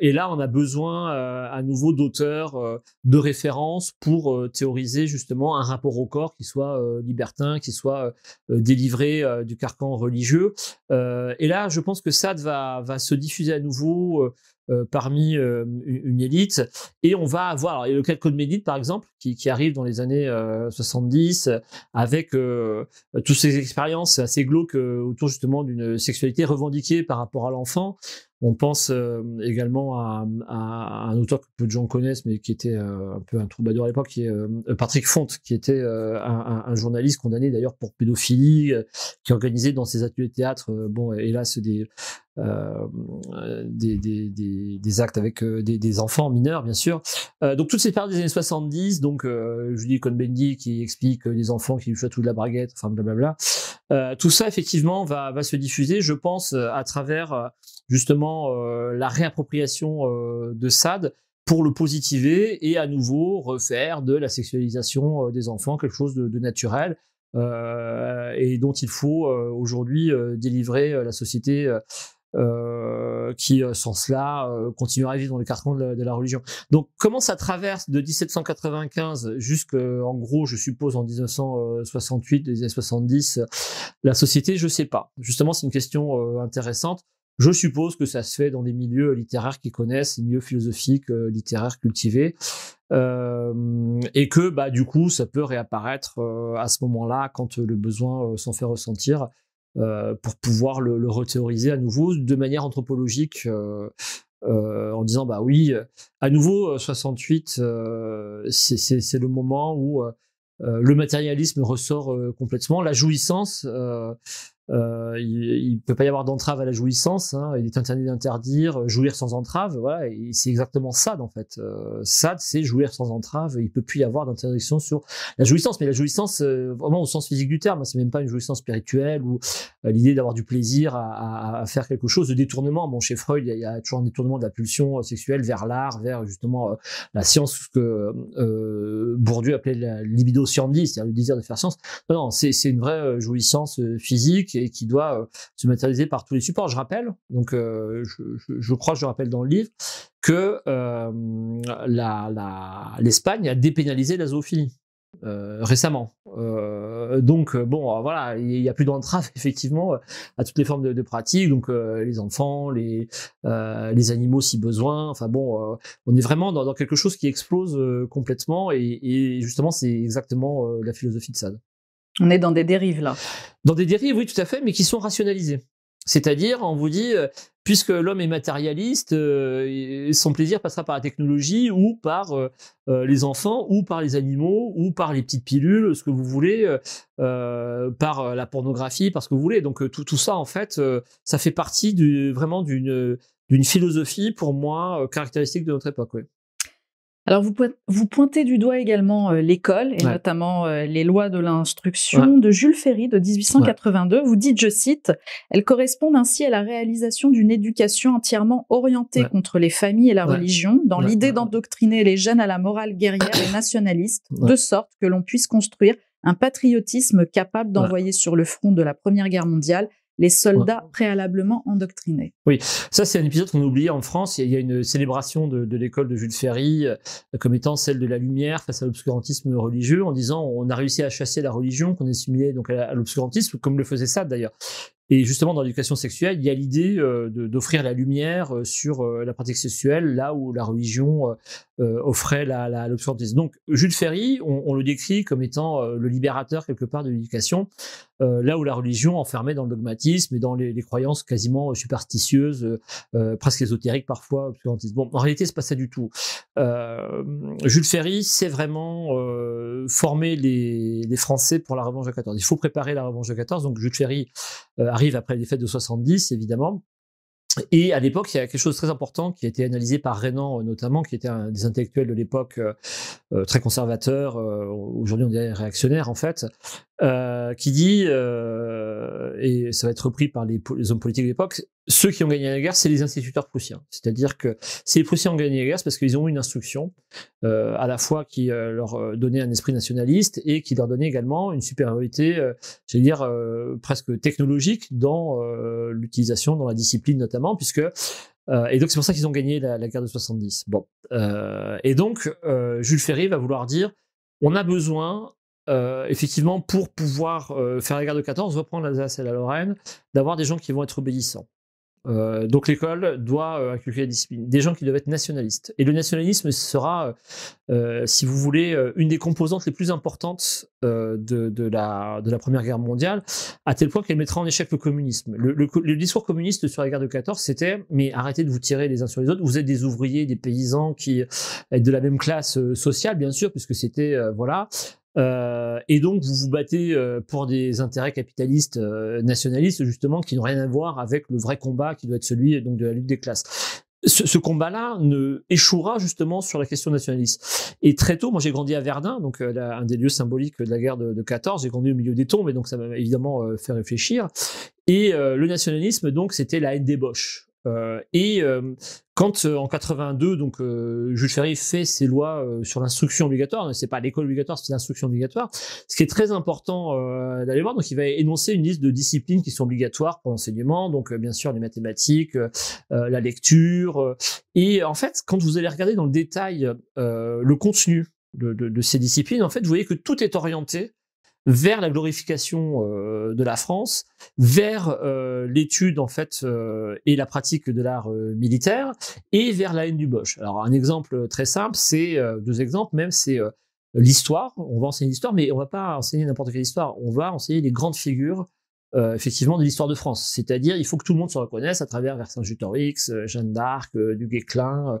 S2: et là, on a besoin à nouveau d'auteurs de référence pour théoriser justement un rapport au corps qui soit libertin, qui soit délivré du carcan religieux. et là, je pense que Sade va, va se diffuser à nouveau euh, parmi euh, une élite. Et on va avoir, il y a le cas de Médite, par exemple, qui, qui, arrive dans les années 70, euh, avec toutes ces expériences assez glauques autour justement d'une sexualité revendiquée par rapport à l'enfant. On pense euh, également à, à, un auteur que peu de gens connaissent, mais qui était euh, un peu un troubadour à l'époque, qui est euh, Patrick Font, qui était un, un, journaliste condamné d'ailleurs pour pédophilie, qui organisait dans ses ateliers de théâtre, bon, hélas, des, des, des, des, des, actes avec des, des, enfants mineurs, bien sûr. donc toutes ces périodes des années 70, donc Julie Cohn-Bendit qui explique les enfants qui lui tout de la braguette, enfin blablabla. tout ça, effectivement, va, va se diffuser, je pense, à travers justement euh, la réappropriation euh, de Sade pour le positiver et à nouveau refaire de la sexualisation euh, des enfants quelque chose de, de naturel euh, et dont il faut aujourd'hui délivrer la société euh, qui, sans cela, euh, continuera à vivre dans les cartons de la, religion. Donc, comment ça traverse de 1795 jusqu'en gros, je suppose, en 1968, des années 70, la société, je sais pas. Justement, c'est une question intéressante. Je suppose que ça se fait dans des milieux littéraires qui connaissent, des milieux philosophiques, euh, littéraires cultivés, euh, et que bah du coup ça peut réapparaître euh, à ce moment-là quand le besoin s'en fait ressentir. Pour pouvoir le, le rethéoriser à nouveau de manière anthropologique. en disant bah oui, à nouveau 68, c'est le moment où le matérialisme ressort complètement, la jouissance euh, il ne peut pas y avoir d'entrave à la jouissance. Hein, il est interdit d'interdire, jouir sans entrave. Voilà, et c'est exactement ça en fait. Euh, Sade, c'est jouir sans entrave. Il peut plus y avoir d'interdiction sur la jouissance, mais la jouissance euh, vraiment au sens physique du terme. C'est même pas une jouissance spirituelle ou euh, l'idée d'avoir du plaisir à, à, à, faire quelque chose de détournement. Bon, chez Freud, il y, a, toujours un détournement de la pulsion sexuelle vers l'art, vers justement la science, ce que Bourdieu appelait la libido sciendis, c'est-à-dire le désir de faire science. Non, non, c'est une vraie jouissance physique qui doit euh, se matérialiser par tous les supports. Je rappelle, donc euh, je, je, je, crois je rappelle dans le livre que euh, l'Espagne a dépénalisé la zoophilie. Récemment. Donc bon, voilà, il n'y a plus d'entrave effectivement à toutes les formes de, pratiques. Donc les enfants, les animaux si besoin. Enfin bon, on est vraiment dans, quelque chose qui explose complètement et, et justement c'est exactement la philosophie de Sade.
S1: On est dans des dérives là.
S2: Dans des dérives, oui, tout à fait, mais qui sont rationalisées. C'est-à-dire, on vous dit, euh, puisque l'homme est matérialiste, euh, son plaisir passera par la technologie ou par euh, les enfants ou par les animaux ou par les petites pilules, ce que vous voulez, par la pornographie, par ce que vous voulez. Donc tout, tout ça, en fait, ça fait partie vraiment d'une philosophie, pour moi, caractéristique de notre époque.
S1: Alors vous, vous pointez du doigt également euh, l'école et notamment euh, les lois de l'instruction de Jules Ferry de 1882. Vous dites, je cite, elles correspondent ainsi à la réalisation d'une éducation entièrement orientée contre les familles et la religion, dans l'idée d'endoctriner les jeunes à la morale guerrière et nationaliste, de sorte que l'on puisse construire un patriotisme capable d'envoyer sur le front de la Première Guerre mondiale les soldats préalablement endoctrinés.
S2: Oui, ça c'est un épisode qu'on a oublié en France. Il y a une célébration de, de l'école de Jules Ferry euh, comme étant celle de la lumière face à l'obscurantisme religieux, en disant on a réussi à chasser la religion qu'on assimilait donc à l'obscurantisme, comme le faisait ça d'ailleurs. Et justement, dans l'éducation sexuelle, il y a l'idée euh, d'offrir la lumière euh, sur euh, la pratique sexuelle, là où la religion offrait la, la, l'obscurantisme. Donc, Jules Ferry, on, on, le décrit comme étant le libérateur quelque part de l'éducation, là où la religion enfermait dans le dogmatisme et dans les, les croyances quasiment superstitieuses, presque ésotériques parfois, obscurantistes. Bon, en réalité, c'est pas ça du tout. Jules Ferry, c'est vraiment former les, les, Français pour la revanche de 14. Il faut préparer la revanche de 14. Donc, Jules Ferry arrive après les fêtes de 70, évidemment. Et à l'époque, il y a quelque chose de très important qui a été analysé par Renan notamment, qui était un des intellectuels de l'époque euh, euh très conservateur, euh, aujourd'hui on dirait réactionnaire en fait, euh, qui dit, euh, et ça va être repris par les, hommes politiques de l'époque, ceux qui ont gagné la guerre, c'est les instituteurs prussiens. C'est-à-dire que si les Prussiens ont gagné la guerre, c'est parce qu'ils ont eu une instruction, euh, à la fois qui leur donnait un esprit nationaliste et qui leur donnait également une supériorité, j'allais dire, presque technologique dans l'utilisation, dans la discipline notamment, puisque et donc c'est pour ça qu'ils ont gagné la, la, guerre de 70. Bon, et donc Jules Ferry va vouloir dire, on a besoin euh, effectivement, pour pouvoir euh, faire la guerre de 14, reprendre l'Alsace et la Lorraine, d'avoir des gens qui vont être obéissants. Euh, donc l'école doit inculquer la discipline, des gens qui doivent être nationalistes. Et le nationalisme sera, si vous voulez, une des composantes les plus importantes de, la, Première Guerre mondiale, à tel point qu'elle mettra en échec le communisme. Le, le, le, discours communiste sur la guerre de 14, c'était mais arrêtez de vous tirer les uns sur les autres. Vous êtes des ouvriers, des paysans qui êtes de la même classe sociale, bien sûr, puisque c'était voilà. Euh, et donc vous vous battez euh, pour des intérêts capitalistes euh, nationalistes justement qui n'ont rien à voir avec le vrai combat qui doit être celui donc de la lutte des classes. Ce, ce combat-là ne échouera justement sur la question nationaliste. Et très tôt, moi j'ai grandi à Verdun, donc euh, un des lieux symboliques de la guerre de, de 14. J'ai grandi au milieu des tombes, et donc ça m'a évidemment fait réfléchir. Et le nationalisme, donc, c'était la haine des. Euh, et euh, quand euh, en 82, donc Jules Ferry fait ses lois sur l'instruction obligatoire, c'est pas l'école obligatoire, c'est l'instruction obligatoire. Ce qui est très important d'aller voir, donc il va énoncer une liste de disciplines qui sont obligatoires pour l'enseignement, donc bien sûr les mathématiques, la lecture. et en fait, quand vous allez regarder dans le détail le contenu de, de, de, ces disciplines, en fait, vous voyez que tout est orienté vers la glorification euh, de la France, vers euh, l'étude en fait euh, et la pratique de l'art militaire, et vers la haine du Bosch. Alors un exemple très simple, c'est deux exemples même, c'est l'histoire. On va enseigner l'histoire, mais on va pas enseigner n'importe quelle histoire. On va enseigner les grandes figures euh, effectivement de l'histoire de France. C'est-à-dire, il faut que tout le monde se reconnaisse à travers Vercingétorix, euh, Jeanne d'Arc, euh, du Guesclin,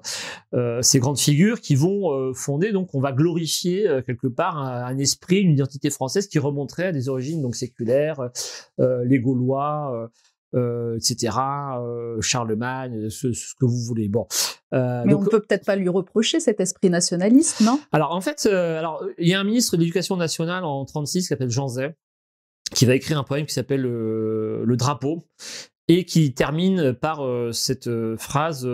S2: ces grandes figures qui vont fonder, donc on va glorifier quelque part un, esprit, une identité française qui remonterait à des origines donc séculaires, les Gaulois, euh, etc. Euh, Charlemagne, ce, ce, que vous voulez. Bon.
S1: Euh, Mais on peut peut-être pas lui reprocher cet esprit nationaliste, non?
S2: Alors en fait, alors il y a un ministre de l'Éducation nationale en 36 qui s'appelle Jean Zay, qui va écrire un poème qui s'appelle le drapeau et qui termine par cette phrase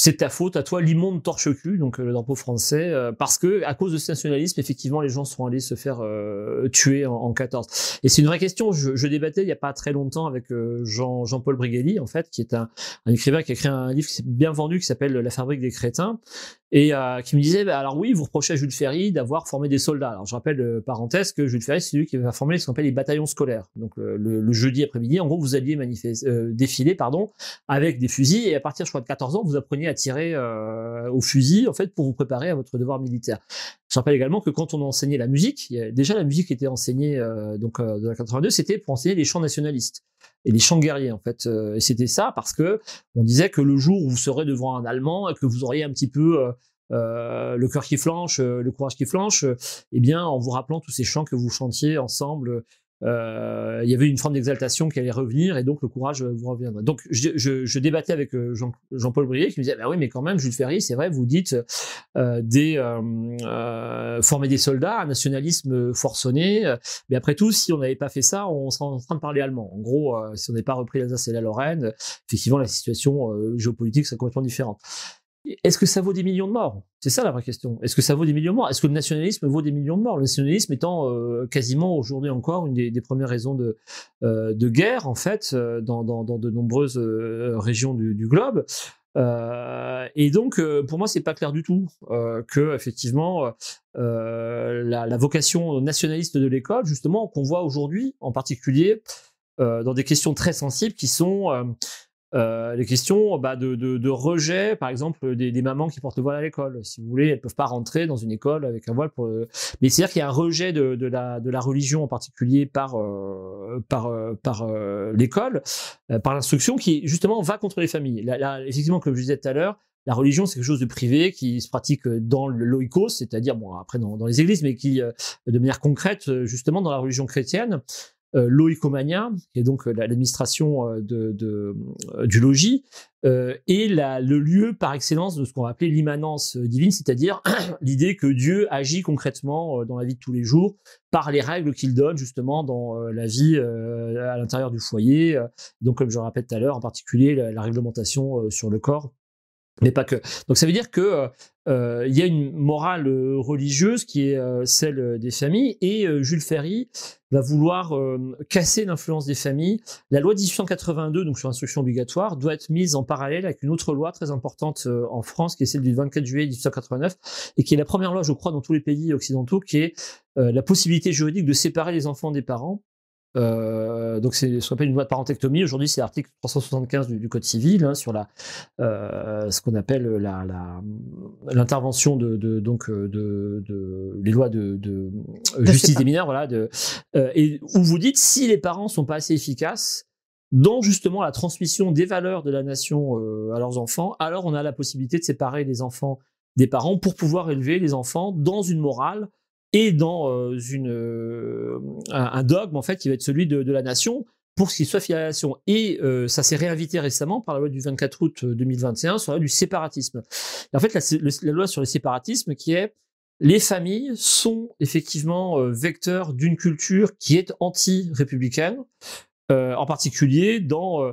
S2: c'est ta faute, à toi l'immonde torche-cul, donc euh, le drapeau français, euh, parce que à cause de ce nationalisme, effectivement, les gens sont allés se faire euh, tuer en, en, 14. Et c'est une vraie question. Je, débattais il y a pas très longtemps avec Jean, Jean-Paul Brigelli, en fait, qui est un, un écrivain qui a écrit un livre bien vendu, qui s'appelle La fabrique des crétins, et qui me disait bah, alors oui vous reprochez à Jules Ferry d'avoir formé des soldats alors je rappelle parenthèse que Jules Ferry c'est lui qui va former ce qu'on appelle les bataillons scolaires donc le, jeudi après-midi en gros vous alliez défiler pardon avec des fusils et à partir je crois de 14 ans vous appreniez à tirer au fusil en fait pour vous préparer à votre devoir militaire je rappelle également que quand on enseignait la musique déjà la musique était enseignée donc de la 82 c'était pour enseigner les chants nationalistes et les chants guerriers en fait. et c'était ça parce que on disait que le jour où vous serez devant un Allemand et que vous auriez un petit peu euh, le cœur qui flanche, euh, le courage qui flanche, eh bien, en vous rappelant tous ces chants que vous chantiez ensemble, euh, il y avait une forme d'exaltation qui allait revenir et donc le courage vous reviendrait. Donc je, je, je débattais avec Jean, Jean-Paul Brier qui me disait bah oui mais quand même Jules Ferry c'est vrai vous dites euh, des euh, former des soldats un nationalisme forcené mais après tout si on n'avait pas fait ça on serait en train de parler allemand. En gros si on n'avait pas repris l'Alsace et la Lorraine effectivement la situation géopolitique serait complètement différente. Est-ce que ça vaut des millions de morts? C'est ça la vraie question. Est-ce que ça vaut des millions de morts? Est-ce que le nationalisme vaut des millions de morts? Le nationalisme étant euh, quasiment aujourd'hui encore une des, premières raisons de, euh, de guerre, en fait, euh, dans, de nombreuses régions du, globe. et donc, pour moi, c'est pas clair du tout que effectivement la, vocation nationaliste de l'école, justement, qu'on voit aujourd'hui, en particulier dans des questions très sensibles, qui sont euh, les questions bah, de, de, de, rejet, par exemple, des, des, mamans qui portent le voile à l'école. Si vous voulez, elles peuvent pas rentrer dans une école avec un voile. Pour... Mais c'est-à-dire qu'il y a un rejet de, de, la, de la religion en particulier par, euh, par, euh, par euh, l'école, par l'instruction, qui justement va contre les familles. Là, effectivement, comme je disais tout à l'heure, la religion, c'est quelque chose de privé qui se pratique dans le loïkos, c'est-à-dire, bon, après dans, dans, les églises, mais qui, de manière concrète, justement, dans la religion chrétienne, euh, l'oïcomania, qui est donc euh, l'administration euh, de, de, du logis, euh, est la, le lieu par excellence de ce qu'on va appeler l'immanence divine, c'est-à-dire l'idée que Dieu agit concrètement dans la vie de tous les jours par les règles qu'il donne justement dans la vie à l'intérieur du foyer. Donc, comme je le répète tout à l'heure, en particulier la, la réglementation sur le corps mais pas que. Donc ça veut dire que euh, il y a une morale euh, religieuse qui est euh, celle des familles et Jules Ferry va vouloir casser l'influence des familles. La loi de 1882, donc sur l'instruction obligatoire, doit être mise en parallèle avec une autre loi très importante en France, qui est celle du 24 juillet 1889, et qui est la première loi, je crois, dans tous les pays occidentaux, qui est la possibilité juridique de séparer les enfants des parents euh, donc c'est ce qu'on appelle une loi de parentectomie. Aujourd'hui, c'est l'article 375 du, Code civil hein, sur la euh, ce qu'on appelle la l'intervention de, de, donc euh, de, de les lois de, de justice des mineurs, voilà, de, euh, et où vous dites si les parents sont pas assez efficaces dans justement la transmission des valeurs de la nation à leurs enfants, alors on a la possibilité de séparer les enfants des parents pour pouvoir élever les enfants dans une morale et dans euh, une, euh, un, dogme en fait qui va être celui de, de la nation pour ce qui soit filiation. Et euh, ça s'est réinvité récemment par la loi du 24 août 2021 sur la loi du séparatisme. Et en fait, la, la, loi sur le séparatisme qui est les familles sont effectivement vecteurs d'une culture qui est anti-républicaine, en particulier dans euh, euh,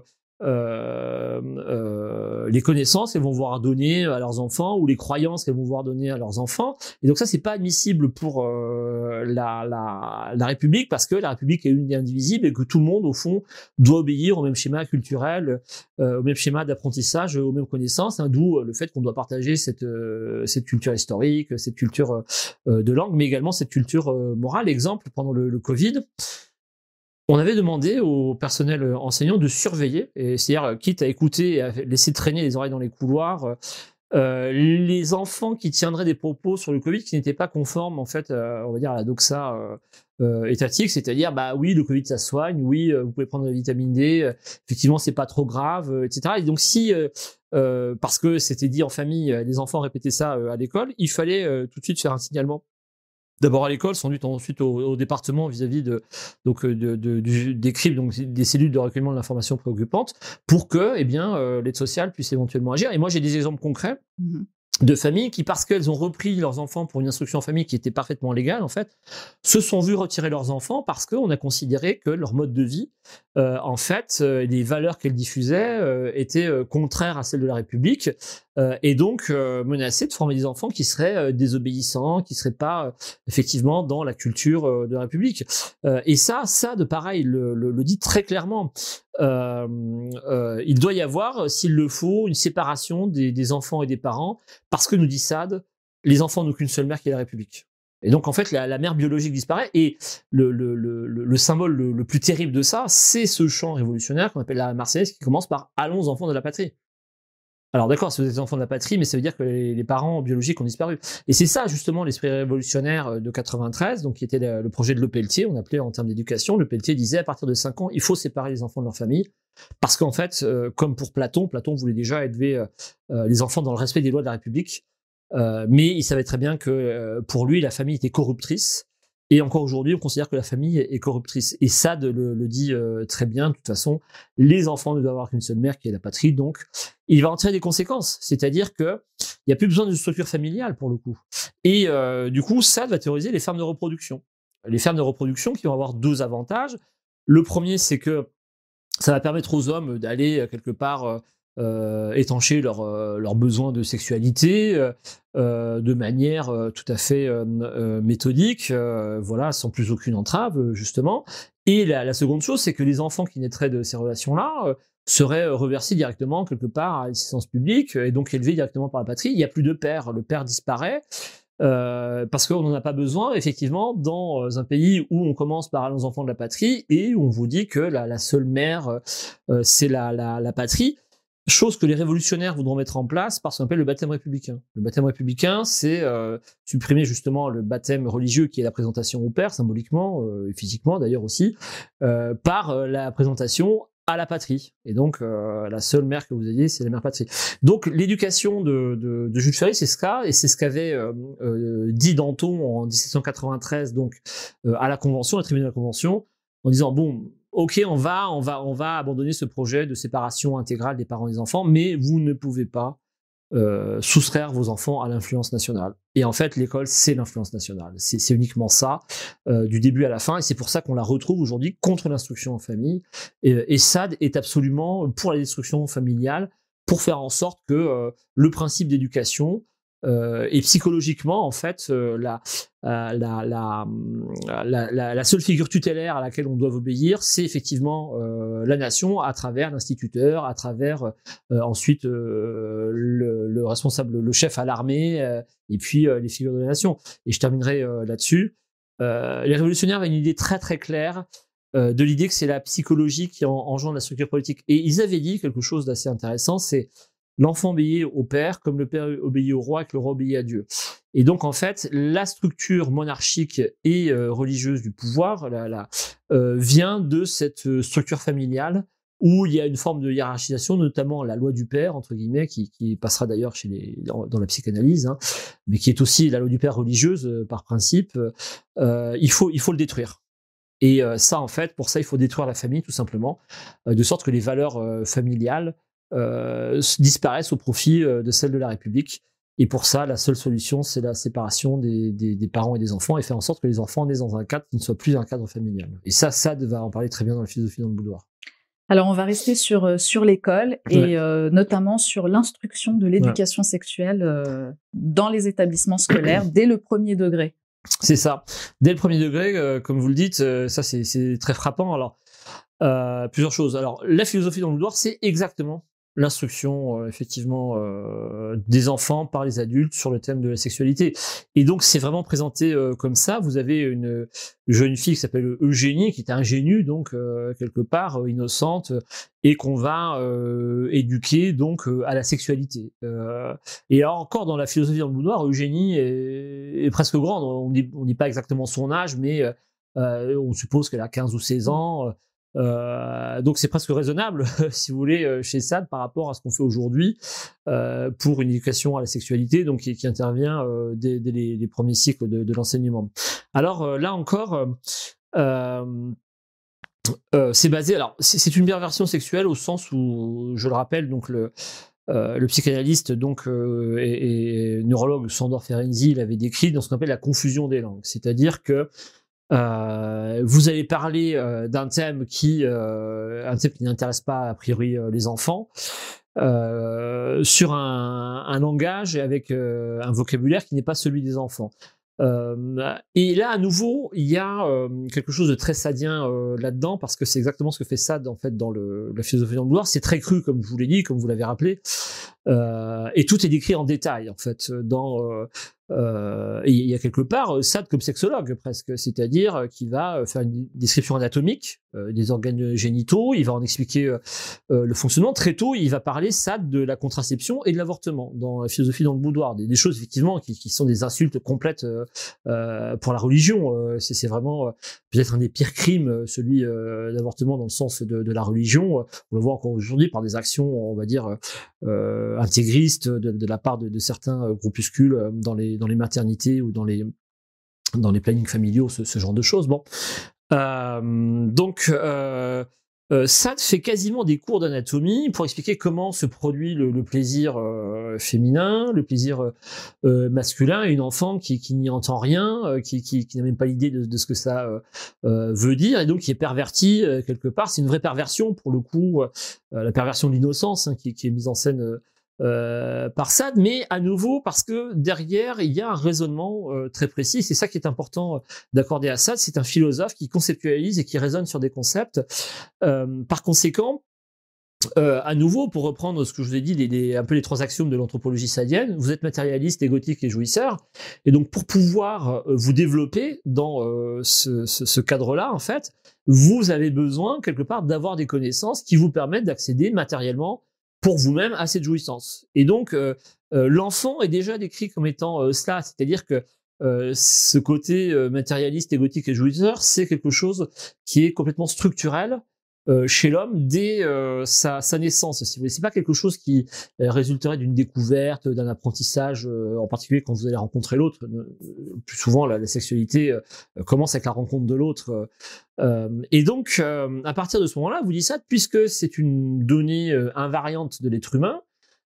S2: les connaissances qu'elles vont voir donner à leurs enfants ou les croyances qu'elles vont voir donner à leurs enfants. Et donc ça, c'est pas admissible pour euh, la, la, la, République parce que la République est une et indivisible et que tout le monde, au fond, doit obéir au même schéma culturel, euh, au même schéma d'apprentissage, aux mêmes connaissances. Hein, D'où le fait qu'on doit partager cette, euh, cette culture historique, cette culture de langue, mais également cette culture morale. Exemple, pendant le, le Covid, on avait demandé au personnel euh, enseignant de surveiller, et c'est-à-dire euh, quitte à écouter et à laisser traîner les oreilles dans les couloirs, euh, les enfants qui tiendraient des propos sur le Covid qui n'étaient pas conformes en fait, on va dire à la doxa étatique, c'est-à-dire bah oui, le Covid ça soigne, oui, vous pouvez prendre la vitamine D, effectivement c'est pas trop grave, etc. Et donc si parce que c'était dit en famille, les enfants répétaient ça à l'école, il fallait tout de suite faire un signalement d'abord à l'école, sans doute ensuite au, département vis-à-vis de donc euh, de, de, des CRIP, donc des cellules de recueillement de l'information préoccupante, pour que eh bien euh, l'aide sociale puisse éventuellement agir. Et moi j'ai des exemples concrets. Mmh de familles qui, parce qu'elles ont repris leurs enfants pour une instruction en famille qui était parfaitement légale, en fait, se sont vues retirer leurs enfants parce qu'on a considéré que leur mode de vie, euh, en fait, euh, les valeurs qu'elles diffusaient euh, étaient contraires à celles de la République et donc menaçaient de former des enfants qui seraient désobéissants, qui seraient pas effectivement dans la culture de la République. et ça, ça de pareil, le, le dit très clairement. Euh, euh, il doit y avoir, s'il le faut, une séparation des, enfants et des parents, parce que nous dit Sade, les enfants n'ont qu'une seule mère qui est la République. Et donc en fait, la, mère biologique disparaît. Et le, symbole le, plus terrible de ça, c'est ce chant révolutionnaire qu'on appelle la Marseillaise, qui commence par Allons enfants de la patrie. Alors d'accord, si vous êtes enfant de la patrie, mais ça veut dire que les, parents biologiques ont disparu. Et c'est ça justement l'esprit révolutionnaire euh, de 93, donc qui était le, projet de Le Pelletier, on appelait en termes d'éducation. Le Pelletier disait à partir de 5 ans, il faut séparer les enfants de leur famille, parce qu'en fait, euh, comme pour Platon, Platon voulait déjà élever euh, les enfants dans le respect des lois de la République, mais il savait très bien que pour lui, la famille était corruptrice et encore aujourd'hui, on considère que la famille est corruptrice. Et Sade le, le dit euh, très bien, de toute façon, les enfants ne doivent avoir qu'une seule mère qui est la patrie, donc il va en tirer des conséquences. C'est-à-dire que il n'y a plus besoin de structure familiale pour le coup. Et euh, du coup, Sade va théoriser les fermes de reproduction. Les fermes de reproduction qui vont avoir deux avantages. Le premier, c'est que ça va permettre aux hommes d'aller euh, quelque part euh, étancher leurs leur besoins de sexualité euh, de manière tout à fait méthodique, voilà, sans plus aucune entrave, justement. Et la, seconde chose, c'est que les enfants qui naîtraient de ces relations-là seraient reversés directement quelque part à l'assistance publique et donc élevés directement par la patrie. Il n'y a plus de père, le père disparaît. Euh, parce qu'on n'en a pas besoin, effectivement, dans un pays où on commence par les enfants de la patrie et où on vous dit que la, seule mère, euh, c'est la, patrie. Chose que les révolutionnaires voudront mettre en place par ce qu'on appelle le baptême républicain. Le baptême républicain, c'est euh, supprimer justement le baptême religieux qui est la présentation au père, symboliquement euh, et physiquement d'ailleurs aussi, euh, par euh, la présentation à la patrie. Et donc, euh, la seule mère que vous ayez, c'est la mère patrie. Donc, l'éducation de, de, de, Jules Ferry, c'est ce cas, et c'est ce qu'avait euh, dit Danton en 1793, donc à la Convention, à la tribune de la Convention, en disant bon, ok, on va, on va, on va abandonner ce projet de séparation intégrale des parents et des enfants, mais vous ne pouvez pas euh, soustraire vos enfants à l'influence nationale. Et en fait, l'école, c'est l'influence nationale. C'est uniquement ça, euh, du début à la fin. Et c'est pour ça qu'on la retrouve aujourd'hui contre l'instruction en famille. Et, SAD est absolument pour la destruction familiale, pour faire en sorte que euh, le principe d'éducation, euh, et psychologiquement, en fait, euh, la, euh, la, seule figure tutélaire à laquelle on doit obéir, c'est effectivement la nation à travers l'instituteur, à travers ensuite le, le, responsable, le chef à l'armée, et puis les figures de la nation. Et je terminerai là-dessus. les révolutionnaires avaient une idée très très claire de l'idée que c'est la psychologie qui engendre la structure politique. Et ils avaient dit quelque chose d'assez intéressant, c'est l'enfant obéit au père comme le père obéit au roi et que le roi obéit à Dieu. Et donc en fait, la structure monarchique et euh, religieuse du pouvoir euh, vient de cette euh, structure familiale où il y a une forme de hiérarchisation, notamment la loi du père entre guillemets, qui, passera d'ailleurs chez les dans, la psychanalyse, hein, mais qui est aussi la loi du père religieuse par principe. il faut il faut le détruire. Et ça, en fait, pour ça, il faut détruire la famille, tout simplement, de sorte que les valeurs familiales disparaissent au profit euh, de celles de la République. Et pour ça, la seule solution, c'est la séparation des, des, parents et des enfants et faire en sorte que les enfants naissent dans un cadre qui ne soit plus un cadre familial. Et ça, ça va en parler très bien dans la philosophie dans le boudoir.
S1: Alors, on va rester sur, euh, sur l'école et notamment sur l'instruction de l'éducation sexuelle dans les établissements scolaires dès le premier degré.
S2: C'est ça. Dès le premier degré, comme vous le dites, ça c'est très frappant. Alors, plusieurs choses. Alors, la philosophie dans le boudoir, c'est exactement l'instruction euh, effectivement euh, des enfants par les adultes sur le thème de la sexualité. Et donc c'est vraiment présenté euh, comme ça. Vous avez une jeune fille qui s'appelle Eugénie, qui est ingénue donc quelque part innocente et qu'on va éduquer donc à la sexualité. et alors encore dans la philosophie dans le boudoir, Eugénie est, est presque grande. On dit, on dit pas exactement son âge, mais on suppose qu'elle a 15 ou 16 ans. Euh, donc c'est presque raisonnable, si vous voulez, euh, chez SAD par rapport à ce qu'on fait aujourd'hui euh, pour une éducation à la sexualité, donc qui, intervient dès, les, premiers cycles de, l'enseignement. Alors là encore, c'est basé. Alors c'est une perversion sexuelle au sens où, je le rappelle, donc le psychanalyste donc et, et, neurologue Sandor Ferenczi l'avait décrit dans ce qu'on appelle la confusion des langues, c'est-à-dire que euh, vous allez parler euh, d'un thème qui, euh, un thème qui n'intéresse pas a priori les enfants, sur un, un, langage et avec un vocabulaire qui n'est pas celui des enfants. Euh, et là, à nouveau, il y a euh, quelque chose de très sadien euh, là-dedans, parce que c'est exactement ce que fait Sade en fait dans le, la philosophie de. C'est très cru, comme je vous l'ai dit, comme vous l'avez rappelé, et tout est décrit en détail en fait dans euh, il y a quelque part Sade comme sexologue presque, c'est-à-dire qui va faire une description anatomique des organes génitaux, il va en expliquer le fonctionnement. Très tôt, il va parler Sade de la contraception et de l'avortement dans la philosophie dans le boudoir, des, choses effectivement qui, qui, sont des insultes complètes euh, pour la religion. Euh, c'est vraiment euh, peut-être un des pires crimes, celui d'avortement dans le sens de, de, la religion. On le voit encore aujourd'hui par des actions, on va dire, intégristes de, de, la part de, de, certains groupuscules dans les, dans les maternités ou dans les, dans les plannings familiaux, ce, genre de choses. Bon. donc, euh, Sade fait quasiment des cours d'anatomie pour expliquer comment se produit le, plaisir euh, féminin, le plaisir euh, euh, masculin, une enfant qui, qui n'y entend rien, euh, qui, qui, n'a même pas l'idée de, ce que ça veut dire, et donc qui est perverti quelque part. C'est une vraie perversion pour le coup, la perversion de l'innocence hein, qui, est mise en scène euh, par Sade, mais à nouveau parce que derrière il y a un raisonnement euh, très précis. C'est ça qui est important euh, d'accorder à Sade. C'est un philosophe qui conceptualise et qui raisonne sur des concepts. par conséquent, à nouveau, pour reprendre ce que je vous ai dit, les, un peu les trois axiomes de l'anthropologie sadienne, vous êtes matérialiste, égotique et jouisseur. Et donc, pour pouvoir vous développer dans ce, ce, ce cadre-là, en fait, vous avez besoin quelque part d'avoir des connaissances qui vous permettent d'accéder matériellement pour vous-même à cette jouissance. Et donc, euh, euh, l'enfant est déjà décrit comme étant euh, cela, c'est-à-dire que ce côté matérialiste, égotique et jouisseur, c'est quelque chose qui est complètement structurel euh, chez l'homme dès euh, sa, sa, naissance. Si vous c'est pas quelque chose qui euh, résulterait d'une découverte, d'un apprentissage, en particulier quand vous allez rencontrer l'autre. Plus souvent, la, la sexualité commence avec la rencontre de l'autre. et donc, à partir de ce moment-là, vous dites ça, puisque c'est une donnée invariante de l'être humain,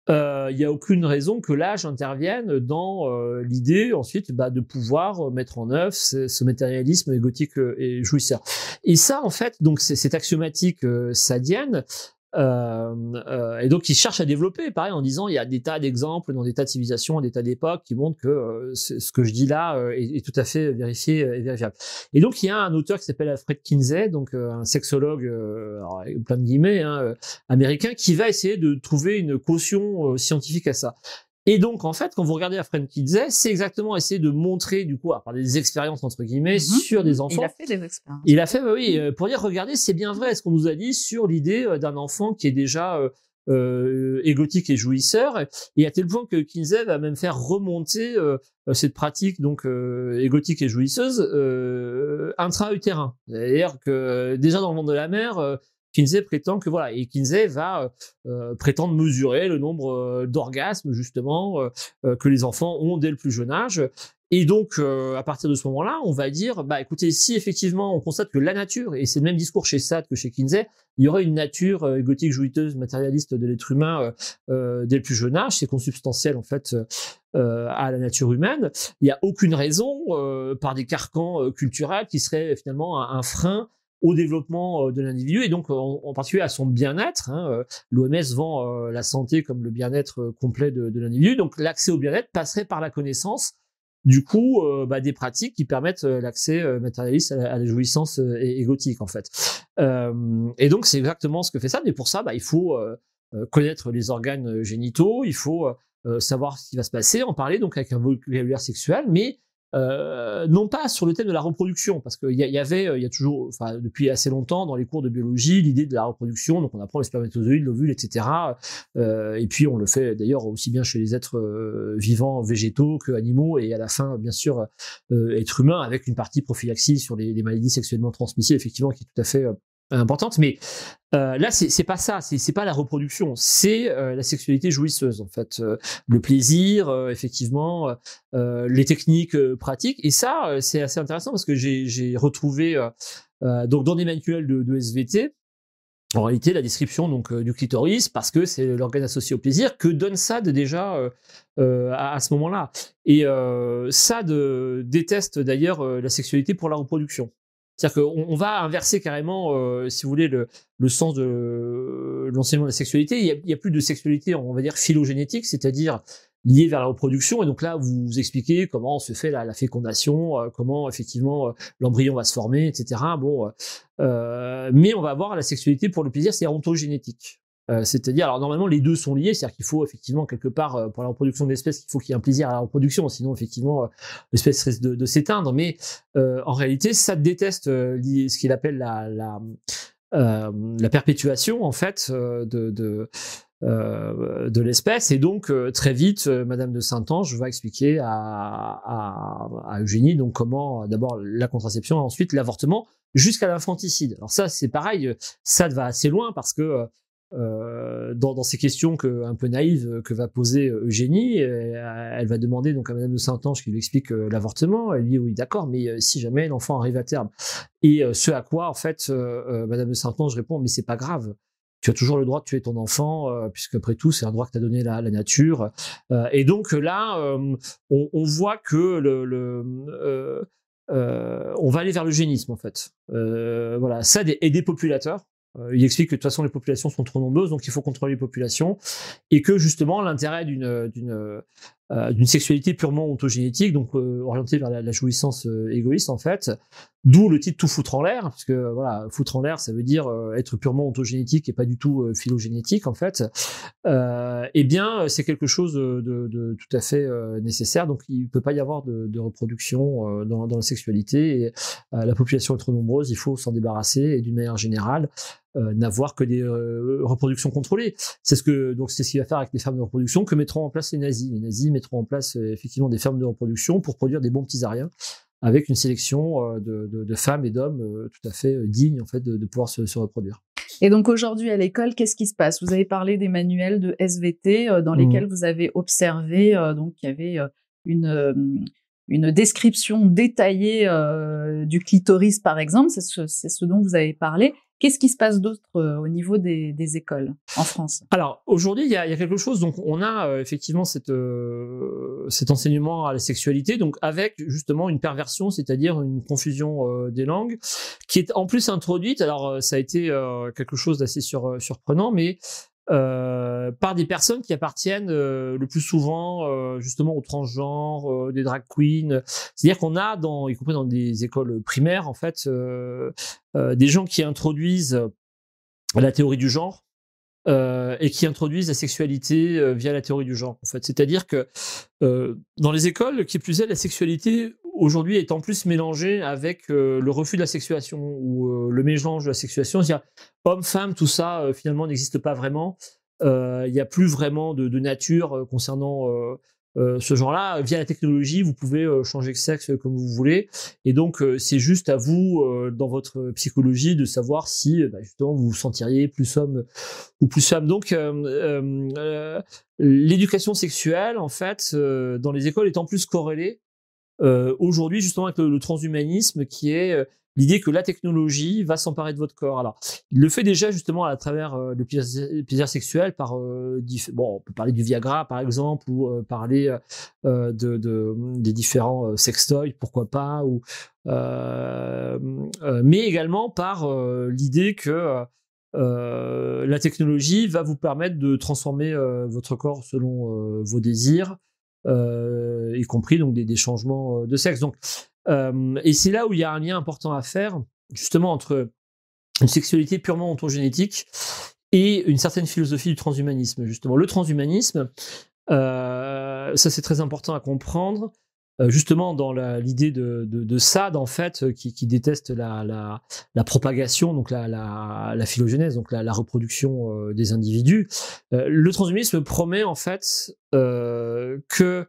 S2: il euh, n'y a aucune raison que l'âge intervienne dans euh, l'idée ensuite bah, de pouvoir euh, mettre en œuvre ce, matérialisme égotique et jouisseur. Et ça, en fait, donc c'est cette axiomatique sadienne, euh, euh, et donc, ils cherchent à développer, pareil, en disant il y a des tas d'exemples dans des tas de civilisations, des tas d'époques qui montrent que euh, ce que je dis là euh, est, tout à fait vérifié et vérifiable. Et donc, il y a un auteur qui s'appelle Alfred Kinsey, donc un sexologue, plein de guillemets, hein, américain, qui va essayer de trouver une caution scientifique à ça. Et donc, en fait, quand vous regardez Afren Kidzé, c'est exactement essayer de montrer, du coup, par des expériences, entre guillemets, mhm. sur des enfants. Il
S1: a fait des expériences.
S2: Il a fait, bah oui, euh, pour dire, regardez, c'est bien vrai ce qu'on nous a dit sur l'idée euh, d'un enfant qui est déjà euh, euh, égotique et jouisseur, et à tel point que Kinsey va même faire remonter euh, cette pratique donc euh, égotique et jouisseuse euh, intra-utérin. C'est-à-dire que déjà dans le monde de la mer, Kinsey prétend que voilà, et Kinsey va euh, euh, prétendre mesurer le nombre euh, d'orgasmes justement que les enfants ont dès le plus jeune âge. Et donc, à partir de ce moment-là, on va dire, bah écoutez, si effectivement on constate que la nature, et c'est le même discours chez Sade que chez Kinsey, il y aurait une nature égotique, jouiteuse, matérialiste de l'être humain dès le plus jeune âge, c'est consubstantiel en fait à la nature humaine. Il n'y a aucune raison, par des carcans culturels, qui serait finalement un frein au développement euh, de l'individu et donc en, particulier à son bien-être. Hein, euh, L'OMS vend euh, la santé comme le bien-être complet de, de l'individu, donc l'accès au bien-être passerait par la connaissance. Du coup, bah, des pratiques qui permettent l'accès matérialiste à la, jouissance égotique en fait. et donc c'est exactement ce que fait ça. Mais pour ça, bah, il faut connaître les organes génitaux, il faut savoir ce qui va se passer, en parler donc avec un vocabulaire sexuel, mais euh, non pas sur le thème de la reproduction, parce qu'il y, avait, il y a toujours, enfin depuis assez longtemps dans les cours de biologie, l'idée de la reproduction, donc on apprend les spermatozoïdes, l'ovule, etc. Euh, et puis on le fait d'ailleurs aussi bien chez les êtres euh, vivants, végétaux que animaux, et à la fin, bien sûr, euh, êtres humains, avec une partie prophylaxie sur les, les, maladies sexuellement transmissibles, effectivement, qui est tout à fait importante, mais euh, là c'est pas ça, c'est pas la reproduction, c'est euh, la sexualité jouisseuse en fait, euh, le plaisir, euh, effectivement, euh, les techniques pratiques, et ça c'est assez intéressant parce que j'ai retrouvé donc dans des manuels de, de, SVT. En réalité, la description donc du clitoris, parce que c'est l'organe associé au plaisir, que donne Sade déjà à, à, ce moment-là. Et Sade déteste d'ailleurs la sexualité pour la reproduction. C'est-à-dire qu'on on va inverser carrément, euh, si vous voulez, le, le sens de l'enseignement de la sexualité. Il y, a, a, plus de sexualité, on va dire, phylogénétique, c'est-à-dire liée vers la reproduction. Et donc là, vous, expliquez comment se fait la, la fécondation, euh, comment effectivement euh, l'embryon va se former, etc. Bon, euh, mais on va avoir la sexualité pour le plaisir, c'est ontogénétique. Euh, c'est-à-dire, alors normalement les deux sont liés, c'est-à-dire qu'il faut effectivement quelque part euh, pour la reproduction de l'espèce, il faut qu'il y ait un plaisir à la reproduction, sinon effectivement euh, l'espèce risque de, s'éteindre. Mais en réalité, ça déteste ce qu'il appelle la, la, perpétuation en fait de, de l'espèce et donc très vite Madame de Saint-Ange va expliquer à, Eugénie donc comment d'abord la contraception ensuite l'avortement jusqu'à l'infanticide. Alors ça c'est pareil, ça va assez loin parce que euh, dans, ces questions que, un peu naïves euh, que va poser euh, Eugénie. Elle va demander donc à Madame de Saint-Ange qui lui explique l'avortement. Elle lui dit oui d'accord, mais si jamais l'enfant arrive à terme. Et ce à quoi en fait Madame de Saint-Ange répond mais c'est pas grave. Tu as toujours le droit de tuer ton enfant, puisque après tout, c'est un droit que t'a donné la, la nature. et donc là, on, voit que on va aller vers l'eugénisme en fait. voilà, ça et des populateurs il explique que de toute façon les populations sont trop nombreuses, donc il faut contrôler les populations, et que justement l'intérêt d'une d'une euh, sexualité purement ontogénétique, donc euh, orientée vers la, jouissance euh, égoïste en fait. D'où le titre tout foutre en l'air, parce que voilà, foutre en l'air, ça veut dire être purement ontogénétique et pas du tout phylogénétique en fait. eh bien, c'est quelque chose de, de, tout à fait nécessaire. Donc, il peut pas y avoir de, de reproduction dans, dans, la sexualité. Et, la population est trop nombreuse, il faut s'en débarrasser. Et d'une manière générale, euh, n'avoir que des euh, reproductions contrôlées. C'est ce que donc c'est ce qu'il va faire avec les fermes de reproduction que mettront en place les nazis. Les nazis mettront en place euh, effectivement des fermes de reproduction pour produire des bons petits ariens avec une sélection de, de, de femmes et d'hommes tout à fait dignes en fait de, de pouvoir se, se, reproduire.
S1: Et donc aujourd'hui à l'école, qu'est-ce qui se passe? Vous avez parlé des manuels de SVT dans mmh. lesquels vous avez observé donc qu'il y avait une une description détaillée du clitoris, par exemple, c'est ce, ce, dont vous avez parlé. Qu'est-ce qui se passe d'autre euh, au niveau des, des, écoles en France?
S2: Alors aujourd'hui, il y a, y a, quelque chose. Donc on a euh, effectivement cette, euh, cet enseignement à la sexualité, donc avec justement une perversion, c'est-à-dire une confusion euh, des langues, qui est en plus introduite. Alors ça a été quelque chose d'assez sur, surprenant, mais euh, par des personnes qui appartiennent euh, le plus souvent euh, justement aux transgenres, des drag queens. C'est-à-dire qu'on a, dans, y compris dans des écoles primaires, en fait, des gens qui introduisent la théorie du genre. et qui introduisent la sexualité via la théorie du genre. En fait, c'est-à-dire que dans les écoles, qui plus est, la sexualité aujourd'hui est en plus mélangé avec euh, le refus de la sexuation ou euh, le mélange de la sexuation. C'est-à-dire, homme, femme, tout ça, euh, finalement, n'existe pas vraiment. Il n'y a plus vraiment de, de nature concernant ce genre-là. Via la technologie, vous pouvez changer de sexe comme vous voulez. Et donc, c'est juste à vous, dans votre psychologie, de savoir si, bah, justement, vous vous sentiriez plus homme ou plus femme. Donc, l'éducation sexuelle, en fait, dans les écoles, est en plus corrélée euh, aujourd'hui justement avec le, transhumanisme qui est euh, l'idée que la technologie va s'emparer de votre corps. Alors, il le fait déjà justement à travers euh, le plaisir, sexuel par bon, on peut parler du Viagra par exemple ou parler de, de, des différents sextoys, pourquoi pas, ou mais également par l'idée que la technologie va vous permettre de transformer votre corps selon vos désirs, euh, y compris donc des, changements euh, de sexe. Donc, euh, et c'est là où il y a un lien important à faire, justement entre une sexualité purement ontogénétique et une certaine philosophie du transhumanisme. Justement, le transhumanisme, euh, ça c'est très important à comprendre. Justement dans l'idée de, de, de, Sade en fait qui, qui déteste la, propagation donc la, phylogénèse donc la, reproduction des individus le transhumanisme promet en fait que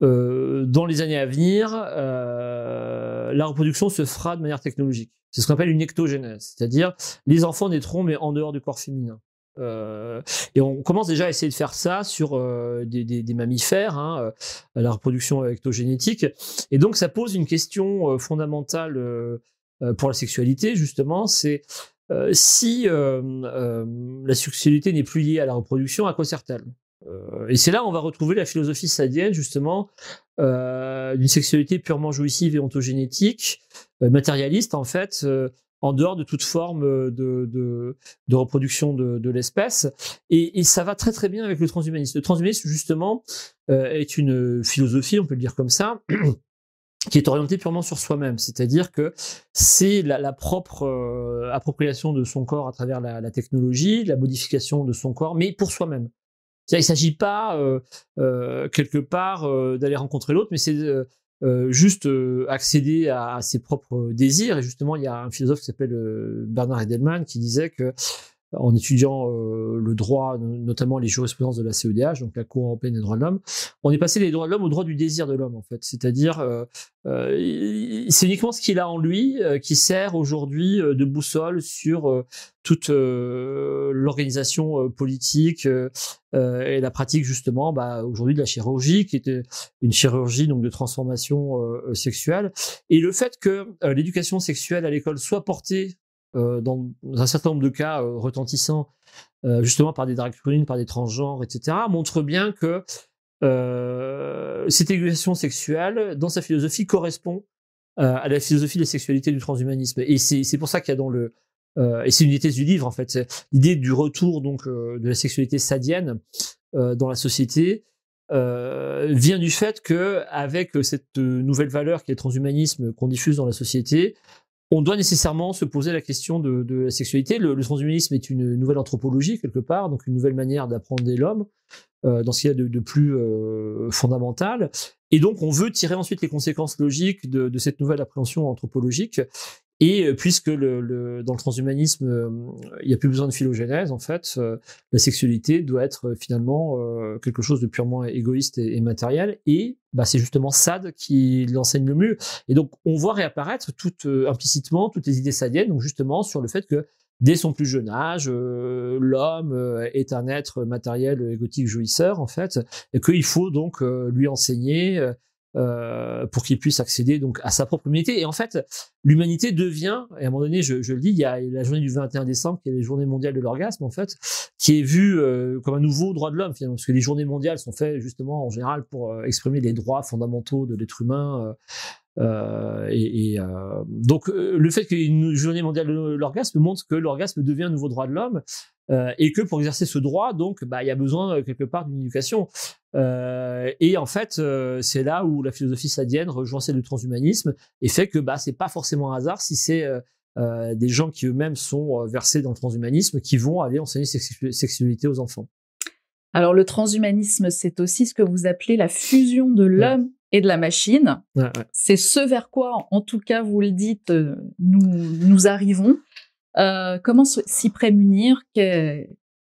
S2: dans les années à venir la reproduction se fera de manière technologique. C'est ce qu'on appelle une ectogénèse c'est-à-dire les enfants naîtront mais en dehors du corps féminin euh, et on commence déjà à essayer de faire ça sur euh, des, mammifères, hein, euh, la reproduction ectogénétique. Et donc ça pose une question fondamentale pour la sexualité, justement, c'est si la sexualité n'est plus liée à la reproduction, à quoi sert-elle? Et c'est là où on va retrouver la philosophie sadienne, justement, d'une sexualité purement jouissive et ontogénétique, matérialiste, en fait, en dehors de toute forme euh, de, de, reproduction de, l'espèce. Et, ça va très très bien avec le transhumanisme. Le transhumanisme, justement, euh, est une philosophie, on peut le dire comme ça, qui est orientée purement sur soi-même. C'est-à-dire que c'est la, propre euh, appropriation de son corps à travers la, technologie, la modification de son corps, mais pour soi-même. Il ne s'agit pas quelque part d'aller rencontrer l'autre, mais c'est euh, juste euh, accéder à, ses propres désirs. Et justement, il y a un philosophe qui s'appelle euh, Bernard Edelman qui disait que en étudiant le droit, notamment les jurisprudences de la CEDH, donc la Cour européenne des droits de l'homme, on est passé des droits de l'homme au droit du désir de l'homme, en fait. C'est-à-dire, c'est uniquement ce qu'il a en lui qui sert aujourd'hui de boussole sur toute l'organisation politique et la pratique justement bah, aujourd'hui de la chirurgie qui était une chirurgie donc de transformation sexuelle et le fait que l'éducation sexuelle à l'école soit portée dans un certain nombre de cas retentissants justement par des drag queens, par des transgenres, etc., montre bien que cette éducation sexuelle, dans sa philosophie, correspond à la philosophie de la sexualité du transhumanisme. Et c'est pour ça qu'il y a dans le euh, et c'est une des thèses du livre en fait, l'idée du retour donc euh, de la sexualité sadienne euh, dans la société vient du fait que avec cette nouvelle valeur qui est le transhumanisme qu'on diffuse dans la société, on doit nécessairement se poser la question de, de la sexualité. Le, le, transhumanisme est une nouvelle anthropologie quelque part, donc une nouvelle manière d'apprendre l'homme euh, dans ce qu'il y a de, de plus euh, fondamental. Et donc on veut tirer ensuite les conséquences logiques de, de cette nouvelle appréhension anthropologique et euh, puisque le, le, dans le transhumanisme, euh, il n'y a plus besoin de phylogénèse, en fait, euh, la sexualité doit être finalement quelque chose de purement égoïste et, matériel. Et bah, c'est justement Sade qui l'enseigne le mieux. Et donc, on voit réapparaître tout implicitement toutes les idées sadiennes, donc justement sur le fait que dès son plus jeune âge, l'homme est un être matériel, égotique, jouisseur, en fait, et qu'il faut donc lui enseigner euh, pour qu'il puisse accéder donc à sa propre humanité. Et en fait, l'humanité devient, et à un moment donné, je, le dis, il y a la journée du 21 décembre, qui est la journée mondiale de l'orgasme, en fait, qui est vue euh, comme un nouveau droit de l'homme, finalement, parce que les journées mondiales sont faites justement en général pour euh, exprimer les droits fondamentaux de l'être humain. Et, donc le fait qu'une journée mondiale de l'orgasme montre que l'orgasme devient un nouveau droit de l'homme et que pour exercer ce droit, donc, bah, il y a besoin quelque part d'une éducation. Euh, et en fait, euh, c'est là où la philosophie sadienne rejoint celle du transhumanisme et fait que bah, c'est pas forcément un hasard si c'est des gens qui eux-mêmes sont versés dans le transhumanisme qui vont aller enseigner sexualité aux enfants.
S1: Alors le transhumanisme, c'est aussi ce que vous appelez la fusion de l'homme et de la machine. C'est ce vers quoi, en tout cas, vous le dites, nous, nous arrivons. comment s'y prémunir?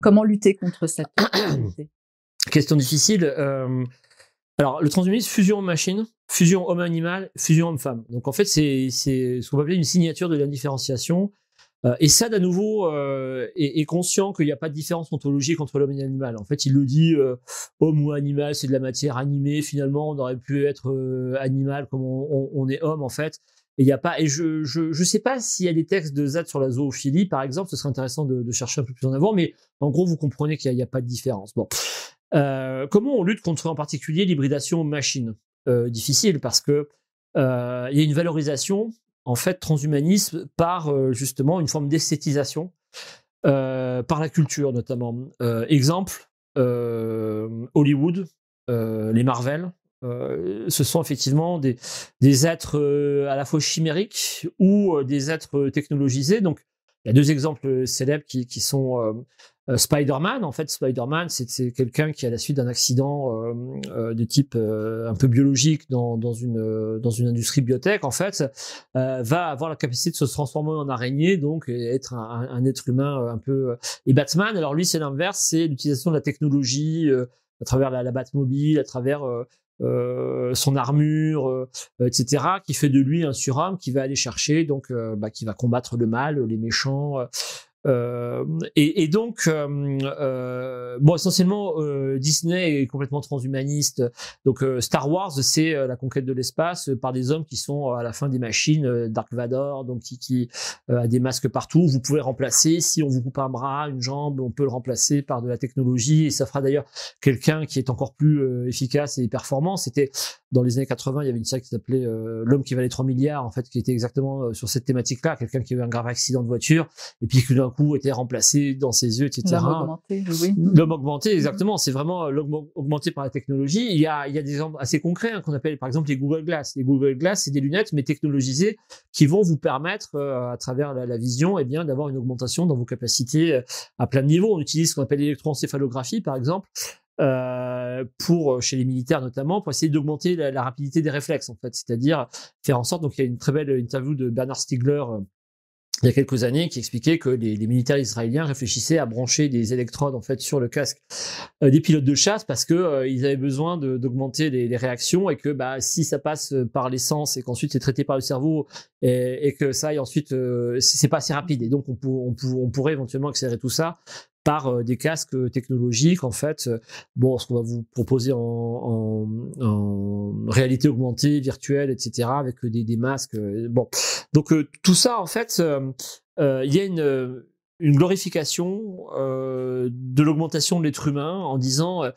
S1: Comment lutter contre cette
S2: Question difficile. Euh, alors, le transhumanisme, fusion homme-machine, fusion homme-animal, fusion homme-femme. Donc, en fait, c'est ce qu'on va appeler une signature de l'indifférenciation. Euh, et ça, à nouveau, euh, est, conscient qu'il n'y a pas de différence ontologique entre l'homme et l'animal. En fait, il le dit, homme ou animal, c'est de la matière animée. Finalement, on aurait pu être animal comme on, est homme, en fait. Et il n'y a pas. Et je je je sais pas s'il y a des textes de Zad sur la zoophilie, par exemple. Ce serait intéressant de, de chercher un peu plus en avant. Mais en gros, vous comprenez qu'il n'y a, a, pas de différence. Bon. Euh, comment on lutte contre en particulier l'hybridation machine? Euh, Difficile parce que euh, il y a une valorisation en fait transhumanisme par justement une forme d'esthétisation par la culture notamment. exemple Hollywood, les Marvel. ce sont effectivement des, êtres à la fois chimériques ou des êtres technologisés. Donc, il y a deux exemples célèbres qui sont euh, Spider-Man, en fait, Spider-Man, c'est quelqu'un qui, à la suite d'un accident euh, euh, de type un peu biologique dans, dans, une, dans une industrie biotech, en fait, va avoir la capacité de se transformer en araignée, donc être un, un être humain un peu. Et Batman, alors lui, c'est l'inverse, c'est l'utilisation de la technologie à travers la, la Batmobile, à travers euh, son armure, etc., qui fait de lui un surhomme qui va aller chercher, donc bah, qui va combattre le mal, les méchants, euh, et, et, donc, euh, euh, bon, essentiellement, euh, Disney est complètement transhumaniste. Donc, euh, Star Wars, c'est la conquête de l'espace par des hommes qui sont à la fin des machines. Dark Vador, donc qui, qui a des masques partout. Vous pouvez remplacer. Si on vous coupe un bras, une jambe, on peut le remplacer par de la technologie. Et ça fera d'ailleurs quelqu'un qui est encore plus efficace et performant. C'était dans les années 80, il y avait une série qui s'appelait L'homme qui valait 3 milliards, en fait, qui était exactement sur cette thématique-là. Quelqu'un qui a eu un grave accident de voiture et puis qui coup était remplacé dans ses yeux, etc.
S1: L'homme augmenté, oui.
S2: L'homme augmenté, exactement. C'est vraiment euh, l'homme augmenté par la technologie. Il y a, il y a des exemples assez concrets hein, qu'on appelle par exemple les Google Glass. Les Google Glass, c'est des lunettes mais technologisées qui vont vous permettre euh, à travers la, vision, et eh bien d'avoir une augmentation dans vos capacités euh, à plein de niveaux. On utilise ce qu'on appelle l'électroencéphalographie, par exemple. Euh, pour chez les militaires notamment pour essayer d'augmenter la, rapidité des réflexes en fait. C'est-à-dire faire en sorte donc il y a une très belle interview de Bernard Stiegler il y a quelques années qui expliquait que les, militaires israéliens réfléchissaient à brancher des électrodes en fait sur le casque euh, des pilotes de chasse parce que euh, ils avaient besoin d'augmenter les, réactions et que bah si ça passe par l'essence et qu'ensuite c'est traité par le cerveau et, et, que ça aille ensuite euh, c'est pas assez rapide et donc on, on, on, pourrait éventuellement accélérer tout ça par euh, des casques technologiques en fait bon ce qu'on va vous proposer en, en, en, réalité augmentée virtuelle etc avec des, des masques bon donc tout ça en fait il y a une une glorification euh, de l'augmentation de l'être humain en disant euh,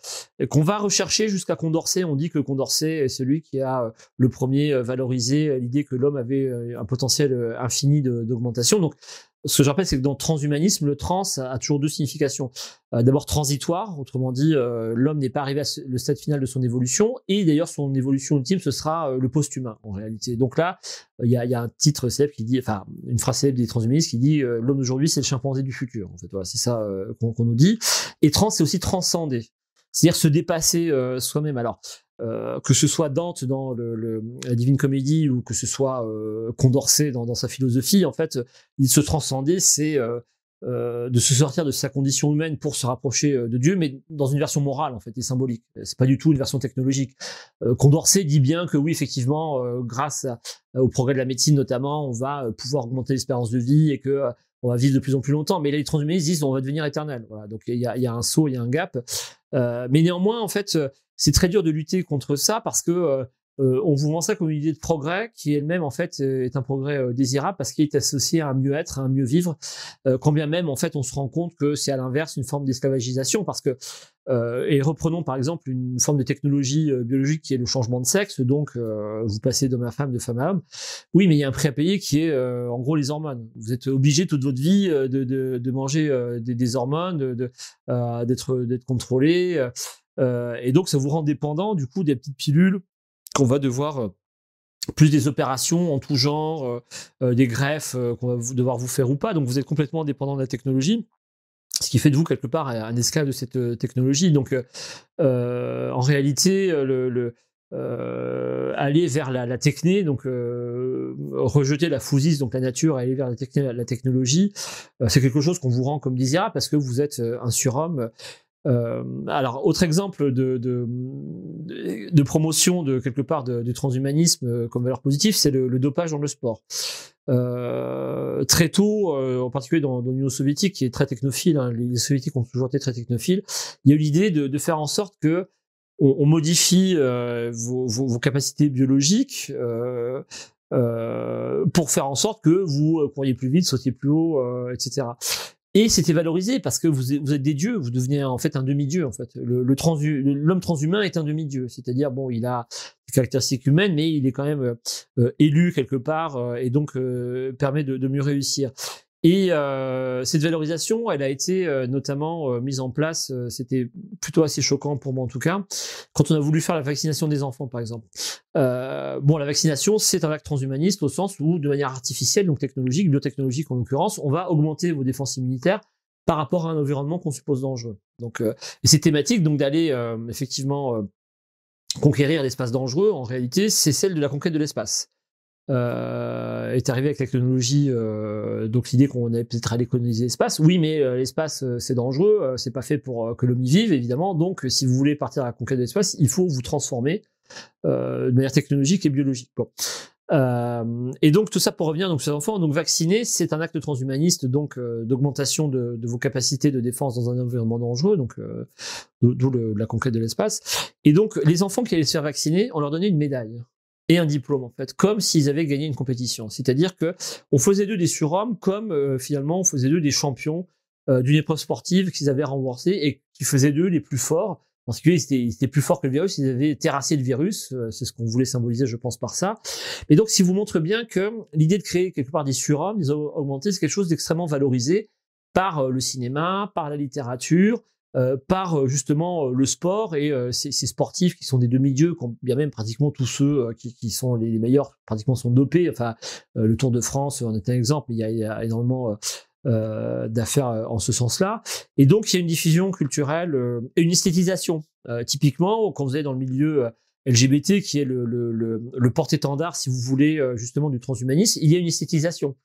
S2: qu'on va rechercher jusqu'à Condorcet. On dit que Condorcet est celui qui a euh, le premier valorisé l'idée que l'homme avait un potentiel infini d'augmentation. Donc ce que je rappelle, c'est que dans transhumanisme, le trans a toujours deux significations. Euh, d'abord transitoire, autrement dit, euh, l'homme n'est pas arrivé à le stade final de son évolution, et d'ailleurs son évolution ultime, ce sera euh, le post-humain en réalité. Donc là, il y, a, un titre célèbre qui dit, enfin une phrase célèbre des transhumanistes qui dit l'homme d'aujourd'hui, c'est le chimpanzé du futur. En fait, voilà, c'est ça qu'on nous dit. Et trans, c'est aussi transcender, c'est-à-dire se dépasser soi-même. Alors euh, que ce soit Dante dans la Divine Comédie ou que ce soit euh, Condorcet dans, sa philosophie, en fait, il se transcender, c'est euh, de se sortir de sa condition humaine pour se rapprocher de Dieu, mais dans une version morale en fait et symbolique. C'est pas du tout une version technologique. Condorcet dit bien que oui, effectivement, grâce au progrès de la médecine notamment, on va pouvoir augmenter l'espérance de vie et que on va vivre de plus en plus longtemps. Mais les transhumanistes disent on va devenir éternel. Voilà. Donc il y a, un saut, il y a un gap. mais néanmoins, en fait, c'est très dur de lutter contre ça parce que euh, euh, on vous vend ça comme une idée de progrès qui elle-même en fait euh, est un progrès désirable parce qu'il est associé à un mieux-être, à un mieux vivre. quand bien même en fait on se rend compte que c'est à l'inverse une forme d'esclavagisation parce que et reprenons par exemple une forme de technologie biologique qui est le changement de sexe, donc vous passez d'homme à femme, de femme à homme. Oui, mais il y a un prix à payer qui est en gros les hormones. Vous êtes obligé toute votre vie de, de, de manger des, des, hormones, d'être d'être contrôlé. Euh, et donc, ça vous rend dépendant, du coup, des petites pilules qu'on va devoir euh, plus des opérations en tout genre, euh, des greffes qu'on va devoir vous faire ou pas. Donc vous êtes complètement dépendant de la technologie, ce qui fait de vous quelque part un esclave de cette technologie. Donc en réalité, le, aller vers la, techné, donc rejeter la fousise, donc la nature, aller vers la, techné, la technologie, c'est quelque chose qu'on vous rend comme désirable parce que vous êtes un surhomme euh, alors, autre exemple de, de, de, promotion de quelque part du transhumanisme euh, comme valeur positive, c'est le, le, dopage dans le sport. Euh, très tôt, euh, en particulier dans, dans l'Union soviétique, qui est très technophile, hein, les soviétiques ont toujours été très technophiles, il y a eu l'idée de, de, faire en sorte que on, on modifie euh, vos, vos, vos, capacités biologiques euh, pour faire en sorte que vous couriez plus vite, sautiez plus haut, etc. Et c'était valorisé parce que vous, êtes des dieux, vous devenez en fait un demi-dieu en fait. Le, le l'homme transhumain est un demi-dieu, c'est-à-dire bon, il a des caractéristiques humaines, mais il est quand même euh, élu quelque part euh, et donc euh, permet de, mieux réussir. Et euh, cette valorisation, elle a été euh, notamment euh, mise en place, euh, c'était plutôt assez choquant pour moi en tout cas, quand on a voulu faire la vaccination des enfants par exemple. bon, la vaccination, c'est un acte transhumaniste au sens où, de manière artificielle, donc technologique, biotechnologique en l'occurrence, on va augmenter vos défenses immunitaires par rapport à un environnement qu'on suppose dangereux. Donc, et c'est thématique donc d'aller effectivement conquérir l'espace dangereux, en réalité, c'est celle de la conquête de l'espace euh, est arrivé avec la technologie, euh, donc l'idée qu'on allait peut-être aller coloniser l'espace. Oui, mais euh, l'espace euh, c'est dangereux, euh, c'est pas fait pour que l'homme y vive évidemment. Donc si vous voulez partir à la conquête de l'espace, il faut vous transformer de manière technologique et biologique. Bon. et donc tout ça pour revenir donc ces enfants donc vacciner c'est un acte transhumaniste donc d'augmentation de, de, vos capacités de défense dans un environnement dangereux donc d'où la conquête de l'espace et donc les enfants qui allaient se faire vacciner on leur donnait une médaille et un diplôme en fait, comme s'ils avaient gagné une compétition. C'est-à-dire que on faisait d'eux des surhommes, comme euh, finalement on faisait d'eux des champions euh, d'une épreuve sportive qu'ils avaient remboursée et qui faisaient d'eux les plus forts parce qu'ils étaient, étaient, plus forts que le virus, ils avaient terrassé le virus, euh, c'est ce qu'on voulait symboliser, je pense, par ça. Et donc, si vous montre bien que l'idée de créer quelque part des surhommes, des augmentés, c'est quelque chose d'extrêmement valorisé par le cinéma, par la littérature, euh, par euh, justement euh, le sport et ces, ces, sportifs qui sont des demi-dieux, bien même pratiquement tous ceux qui, qui, sont les, meilleurs, pratiquement sont dopés. Enfin, le Tour de France en est un exemple, mais il y a, il y a énormément d'affaires en ce sens-là. Et donc, il y a une diffusion culturelle et une esthétisation. typiquement, quand vous êtes dans le milieu LGBT, qui est le, le, le, le porte-étendard, si vous voulez, justement, du transhumanisme, il y a une esthétisation.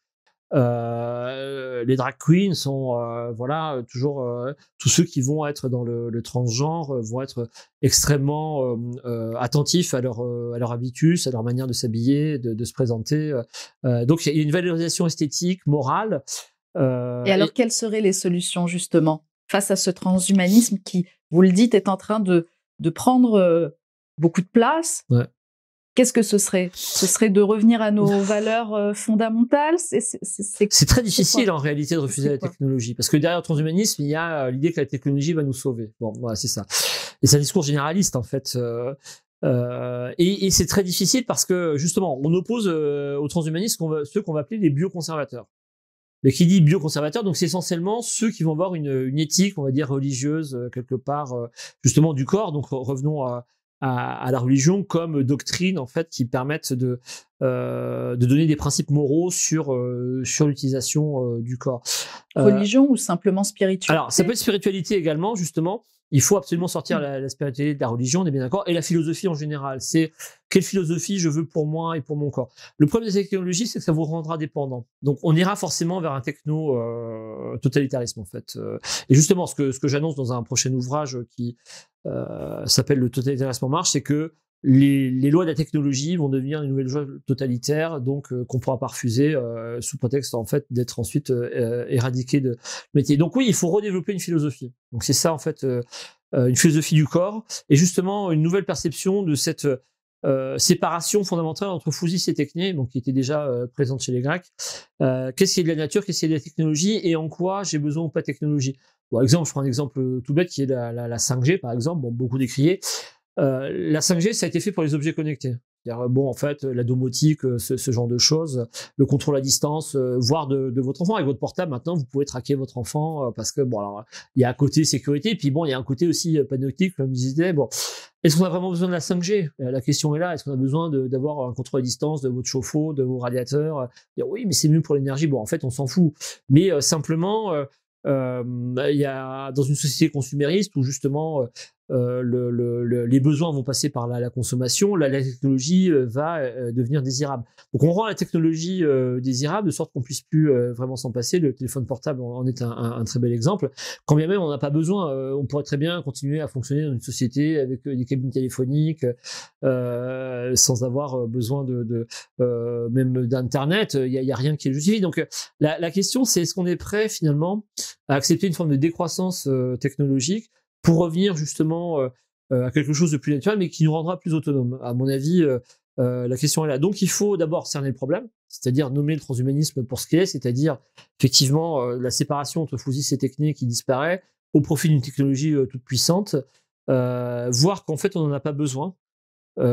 S2: Euh, les drag queens sont euh, voilà toujours euh, tous ceux qui vont être dans le, le transgenre euh, vont être extrêmement attentifs à leur à leur habitus, à leur manière de s'habiller, de, de, se présenter. donc il y a une valorisation esthétique, morale.
S1: et alors quelles seraient les solutions justement face à ce transhumanisme qui, vous le dites, est en train de de prendre beaucoup de place
S2: ouais
S1: qu'est-ce que ce serait? Ce serait de revenir à nos valeurs euh, fondamentales?
S2: C'est très difficile en réalité de refuser la technologie, parce que derrière le transhumanisme, il y a euh, l'idée que la technologie va nous sauver. Bon, voilà, c'est ça. Et c'est un discours généraliste en fait. Euh, euh, et, et c'est très difficile parce que justement, on oppose euh, aux transhumanistes ceux qu'on va appeler les bioconservateurs. Mais qui dit bioconservateur, donc c'est essentiellement ceux qui vont avoir une, une, éthique, on va dire religieuse quelque part, justement du corps. Donc revenons à, à, à, la religion comme doctrine en fait qui permettent de euh, de donner des principes moraux sur euh, sur l'utilisation euh, du corps.
S1: Euh, religion ou simplement spiritualité?
S2: Alors ça peut être spiritualité également justement. Il faut absolument sortir mm. la, la, spiritualité de la religion, on est bien d'accord, et la philosophie en général. C'est quelle philosophie je veux pour moi et pour mon corps. Le problème des technologies, c'est que ça vous rendra dépendant. Donc on ira forcément vers un techno euh, totalitarisme en fait. Et justement, ce que ce que j'annonce dans un prochain ouvrage qui euh, s'appelle le totalitarisme en marche, c'est que les, les, lois de la technologie vont devenir une nouvelle loi totalitaire, donc euh, qu'on pourra pas refuser euh, sous prétexte en fait d'être ensuite euh, éradiqué de métier. Donc oui, il faut redévelopper une philosophie. Donc c'est ça en fait une philosophie du corps et justement une nouvelle perception de cette séparation fondamentale entre physis et techné, donc qui était déjà présente chez les Grecs. qu'est-ce qui est de la nature, qu'est-ce qui est de la technologie et en quoi j'ai besoin ou pas de technologie? Par exemple, je prends un exemple tout bête qui est la, la, la 5G par exemple, bon beaucoup décrié. Euh, la 5G, ça a été fait pour les objets connectés. Bon, en fait, la domotique, euh, ce, ce, genre de choses, le contrôle à distance, euh, voire de, de, votre enfant avec votre portable. Maintenant, vous pouvez traquer votre enfant parce que bon, alors il y a un côté sécurité, puis bon, il y a un côté aussi panoptique, comme je disais. Bon, est-ce qu'on a vraiment besoin de la 5G La question est là. Est-ce qu'on a besoin d'avoir un contrôle à distance de votre chauffe-eau, de vos radiateurs? Oui, mais c'est mieux pour l'énergie. Bon, en fait, on s'en fout. Mais simplement, euh, il y a dans une société consumériste où justement euh, le, le, les besoins vont passer par la, la consommation, la, la, technologie euh, va euh, devenir désirable. Donc on rend la technologie désirable de sorte qu'on puisse plus vraiment s'en passer. Le téléphone portable en est un, un, un, très bel exemple. Quand bien même on n'a pas besoin, on pourrait très bien continuer à fonctionner dans une société avec des cabines téléphoniques sans avoir besoin de, de même d'internet. Il y a, a, rien qui est justifié. Donc la, la question c'est est-ce qu'on est prêt finalement à accepter une forme de décroissance technologique pour revenir justement euh, euh, à quelque chose de plus naturel, mais qui nous rendra plus autonome. À mon avis, euh, la question est là. Donc il faut d'abord cerner le problème, c'est-à-dire nommer le transhumanisme pour ce qu'il est, c'est-à-dire effectivement la séparation entre fousis et technique qui disparaît au profit d'une technologie toute puissante, voir qu'en fait on n'en a pas besoin.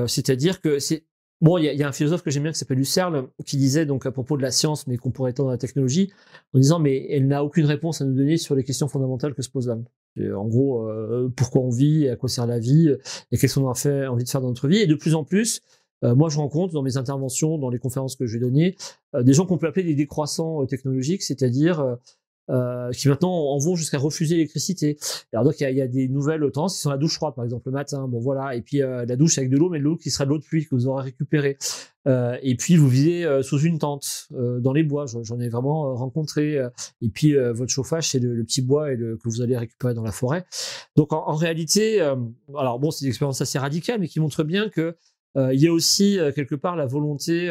S2: c'est-à-dire que c'est Bon, il y, a un philosophe que j'aime bien qui s'appelle Husserl qui disait donc à propos de la science, mais qu'on pourrait étendre à la technologie, en disant mais elle n'a aucune réponse à nous donner sur les questions fondamentales que se pose l'homme. En gros, euh, pourquoi on vit, à quoi sert la vie, et qu'est-ce qu'on a fait, envie de faire dans notre vie. Et de plus en plus, euh, moi je rencontre dans mes interventions, dans les conférences que je vais donner, euh, des gens qu'on peut appeler des décroissants technologiques, c'est-à-dire euh, qui maintenant en vont jusqu'à refuser l'électricité. Alors donc il y a, y a, des nouvelles tendances qui sont la douche froide par exemple le matin, bon voilà, et puis euh, la douche avec de l'eau, mais de l'eau qui sera de l'eau de pluie que vous aurez récupérée. Euh, et puis vous vivez euh, sous une tente euh, dans les bois, j'en ai vraiment rencontré. et puis votre chauffage c'est le, petit bois et le, que vous allez récupérer dans la forêt. Donc en, en réalité, alors bon c'est une expérience assez radicale, mais qui montre bien que il y a aussi quelque part la volonté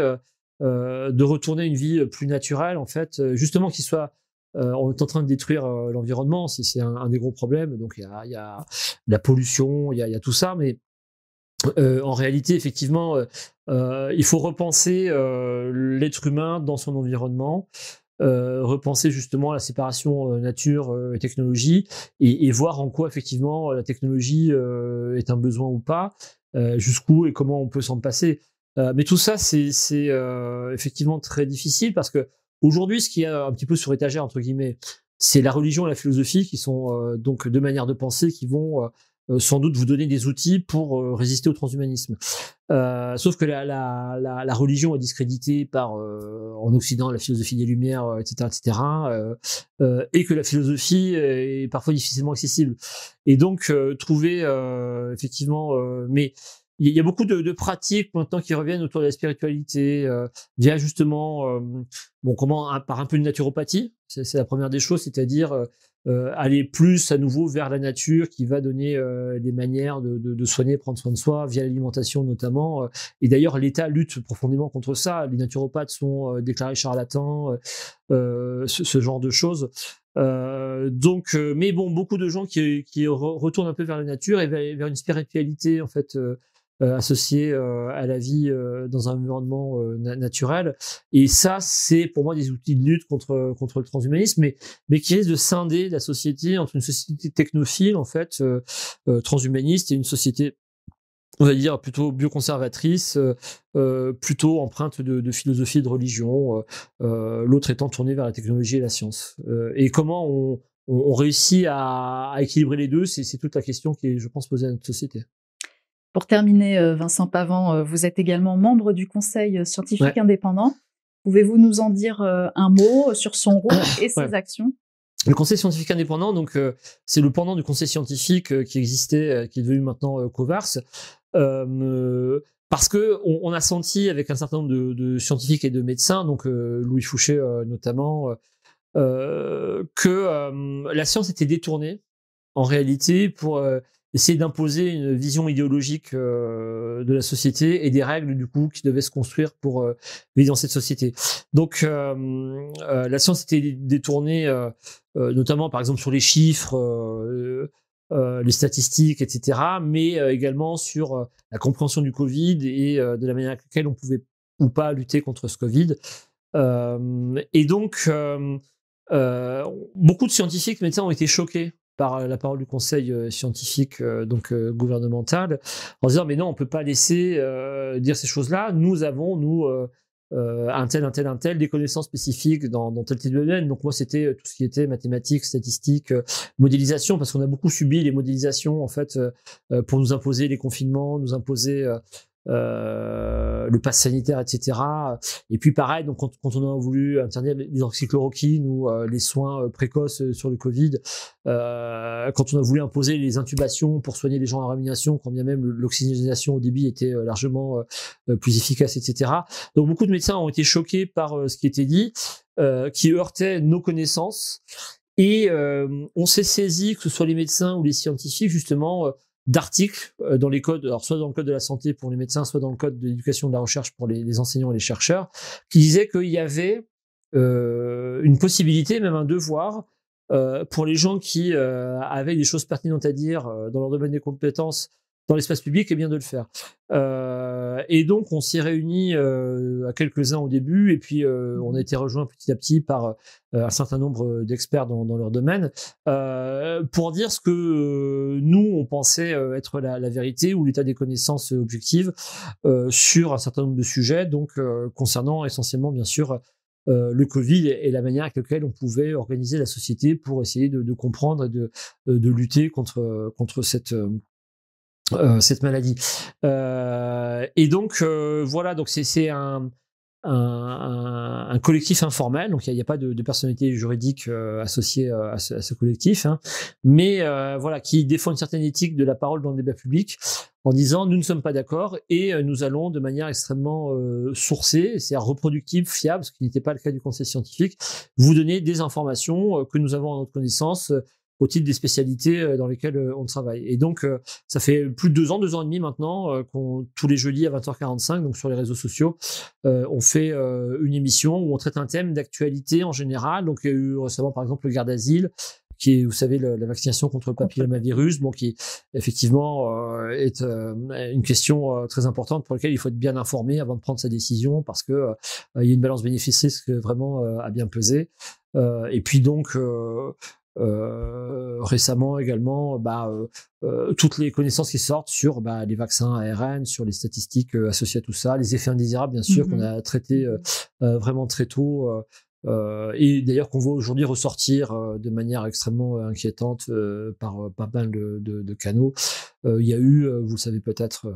S2: de retourner une vie plus naturelle en fait, justement qui soit euh, on est en train de détruire euh, l'environnement, c'est un, des gros problèmes. Donc il y a, la pollution, il y a, y a, tout ça, mais euh, en réalité, effectivement, il faut repenser l'être humain dans son environnement. repenser justement la séparation nature et technologie et, et, voir en quoi effectivement la technologie est un besoin ou pas, jusqu'où et comment on peut s'en passer. mais tout ça, c'est effectivement très difficile parce que Aujourd'hui, ce qui est un petit peu sur étagère, entre guillemets, c'est la religion et la philosophie qui sont euh, donc deux manières de penser qui vont euh, euh, sans doute vous donner des outils pour résister au transhumanisme. sauf que la, la, la, la, religion est discréditée par en Occident la philosophie des Lumières, etc., etc., et que la philosophie est parfois difficilement accessible. Et donc trouver effectivement, mais il y a beaucoup de, pratiques maintenant qui reviennent autour de la spiritualité euh, via justement euh, bon comment par un peu de naturopathie. C'est la première des choses c'est-à-dire euh, euh, aller plus à nouveau vers la nature qui va donner des manières de, de, de, soigner prendre soin de soi via l'alimentation notamment et d'ailleurs l'État lutte profondément contre ça. Les naturopathes sont déclarés charlatans ce, ce, genre de choses. Donc mais bon beaucoup de gens qui, qui retournent un peu vers la nature et vers, vers une spiritualité en fait euh, associés euh, à la vie euh, dans un environnement naturel. Et ça, c'est pour moi des outils de lutte contre contre le transhumanisme, mais mais qui risque de scinder la société entre une société technophile en fait transhumaniste et une société on va dire plutôt bioconservatrice, euh, plutôt empreinte de, de, philosophie et de religion, euh, l'autre étant tourné vers la technologie et la science. Euh, et comment on, on, réussit à, à, équilibrer les deux, c'est toute la question qui est, je pense, posée à notre société.
S1: Pour terminer, euh, Vincent Pavant, euh, vous êtes également membre du Conseil scientifique indépendant. Pouvez-vous nous en dire euh, un mot sur son rôle et ses actions?
S2: Le Conseil scientifique indépendant, donc c'est le pendant du Conseil scientifique qui existait, qui est devenu maintenant Covars, parce que on, a senti avec un certain nombre de, de scientifiques et de médecins, donc Louis Fouché notamment, que la science était détournée en réalité pour essayer d'imposer une vision idéologique euh, de la société et des règles du coup qui devaient se construire pour euh, vivre dans cette société. Donc euh, la science était détournée notamment par exemple sur les chiffres, les statistiques, etc., mais également sur la compréhension du Covid et de la manière avec laquelle on pouvait ou pas lutter contre ce Covid. et donc beaucoup de scientifiques médecins ont été choqués par euh, la parole du conseil euh, scientifique euh, donc gouvernemental en disant mais non on peut pas laisser dire ces choses-là. Nous avons nous un tel un tel un tel des connaissances spécifiques dans, dans tel type de domaine. Donc moi c'était tout ce qui était mathématiques statistiques modélisation parce qu'on a beaucoup subi les modélisations en fait pour nous imposer les confinements nous imposer euh, le pass sanitaire, etc. Et puis pareil, donc quand, quand on a voulu interdire l'hydroxychloroquine ou euh, les soins euh, précoces sur le Covid, euh, quand on a voulu imposer les intubations pour soigner les gens en réanimation, quand bien même l'oxygénation au débit était largement plus efficace, etc. Donc beaucoup de médecins ont été choqués par ce qui était dit, qui heurtait nos connaissances. Et on s'est saisi, que ce soit les médecins ou les scientifiques, justement, d'articles euh, dans les codes, alors soit dans le code de la santé pour les médecins, soit dans le code de l'éducation de la recherche pour les, enseignants et les chercheurs, qui disaient qu'il y avait euh, une possibilité, même un devoir, euh, pour les gens qui avaient des choses pertinentes à dire dans leur domaine des compétences dans l'espace public, et bien de le faire. Euh, et donc, on s'est réunis euh, à quelques-uns au début, et puis euh, on a été rejoint petit à petit par un certain nombre d'experts dans, dans, leur domaine pour dire ce que nous, on pensait être la, la vérité ou l'état des connaissances objectives sur un certain nombre de sujets, donc concernant essentiellement, bien sûr, le Covid et, la manière avec laquelle on pouvait organiser la société pour essayer de, de comprendre et de, de lutter contre, contre cette, euh, cette maladie. Euh, et donc euh, voilà, donc c'est un, un, un, collectif informel, donc il n'y a, pas de, de, personnalité juridique associée à ce, à ce, collectif, hein, mais voilà, qui défend une certaine éthique de la parole dans le débat public en disant nous ne sommes pas d'accord et nous allons de manière extrêmement sourcée, c'est-à-dire reproductible, fiable, ce qui n'était pas le cas du conseil scientifique, vous donner des informations que nous avons en notre connaissance au titre des spécialités euh, dans lesquelles euh, on travaille. Et donc, euh, ça fait plus de deux ans, deux ans et demi maintenant, qu'on tous les jeudis à 20h45, donc sur les réseaux sociaux, on fait une émission où on traite un thème d'actualité en général. Donc, il y a eu récemment, par exemple, le garde d'asile, qui est, vous savez, la vaccination contre le papillomavirus, bon, qui effectivement est une question très importante pour laquelle il faut être bien informé avant de prendre sa décision, parce que il y a une balance bénéfice-risque vraiment à bien peser. et puis donc, euh, récemment également, bah, euh, euh, toutes les connaissances qui sortent sur bah, les vaccins ARN, sur les statistiques associées à tout ça, les effets indésirables bien sûr qu'on mm-hmm. a traité vraiment très tôt. et d'ailleurs qu'on voit aujourd'hui ressortir de manière extrêmement inquiétante par pas mal de, de, de canaux. il y a eu, vous le savez peut-être,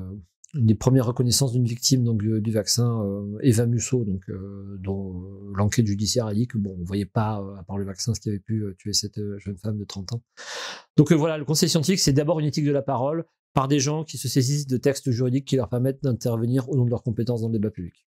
S2: des premières reconnaissances d'une victime donc du, vaccin euh, Eva Musso donc euh, dont euh, l'enquête judiciaire a dit que bon on voyait pas à part le vaccin ce qui avait pu tuer cette jeune femme de 30 ans. Donc voilà, le conseil scientifique c'est d'abord une éthique de la parole par des gens qui se saisissent de textes juridiques qui leur permettent d'intervenir au nom de leurs compétences dans le débat public.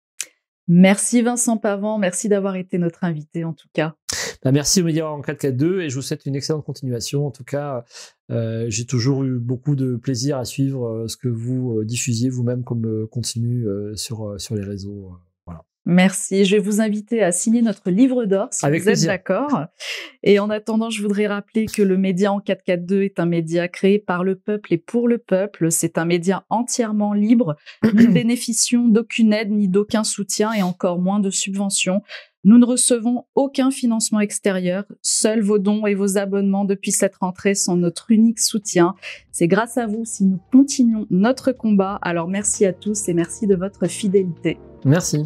S1: Merci Vincent Pavant, merci d'avoir été notre invité en tout cas.
S2: Bah, merci aux médias en 442 et je vous souhaite une excellente continuation. En tout cas, euh, j'ai toujours eu beaucoup de plaisir à suivre euh, ce que vous euh, diffusiez vous-même comme contenu sur, sur les réseaux.
S1: Merci. Je vais vous inviter à signer notre livre d'or si vous êtes d'accord. Et en attendant, je voudrais rappeler que le média en 442 est un média créé par le peuple et pour le peuple. C'est un média entièrement libre. Nous ne bénéficions d'aucune aide ni d'aucun soutien et encore moins de subventions. Nous ne recevons aucun financement extérieur. Seuls vos dons et vos abonnements depuis cette rentrée sont notre unique soutien. C'est grâce à vous si nous continuons notre combat. Alors merci à tous et merci de votre fidélité.
S2: Merci.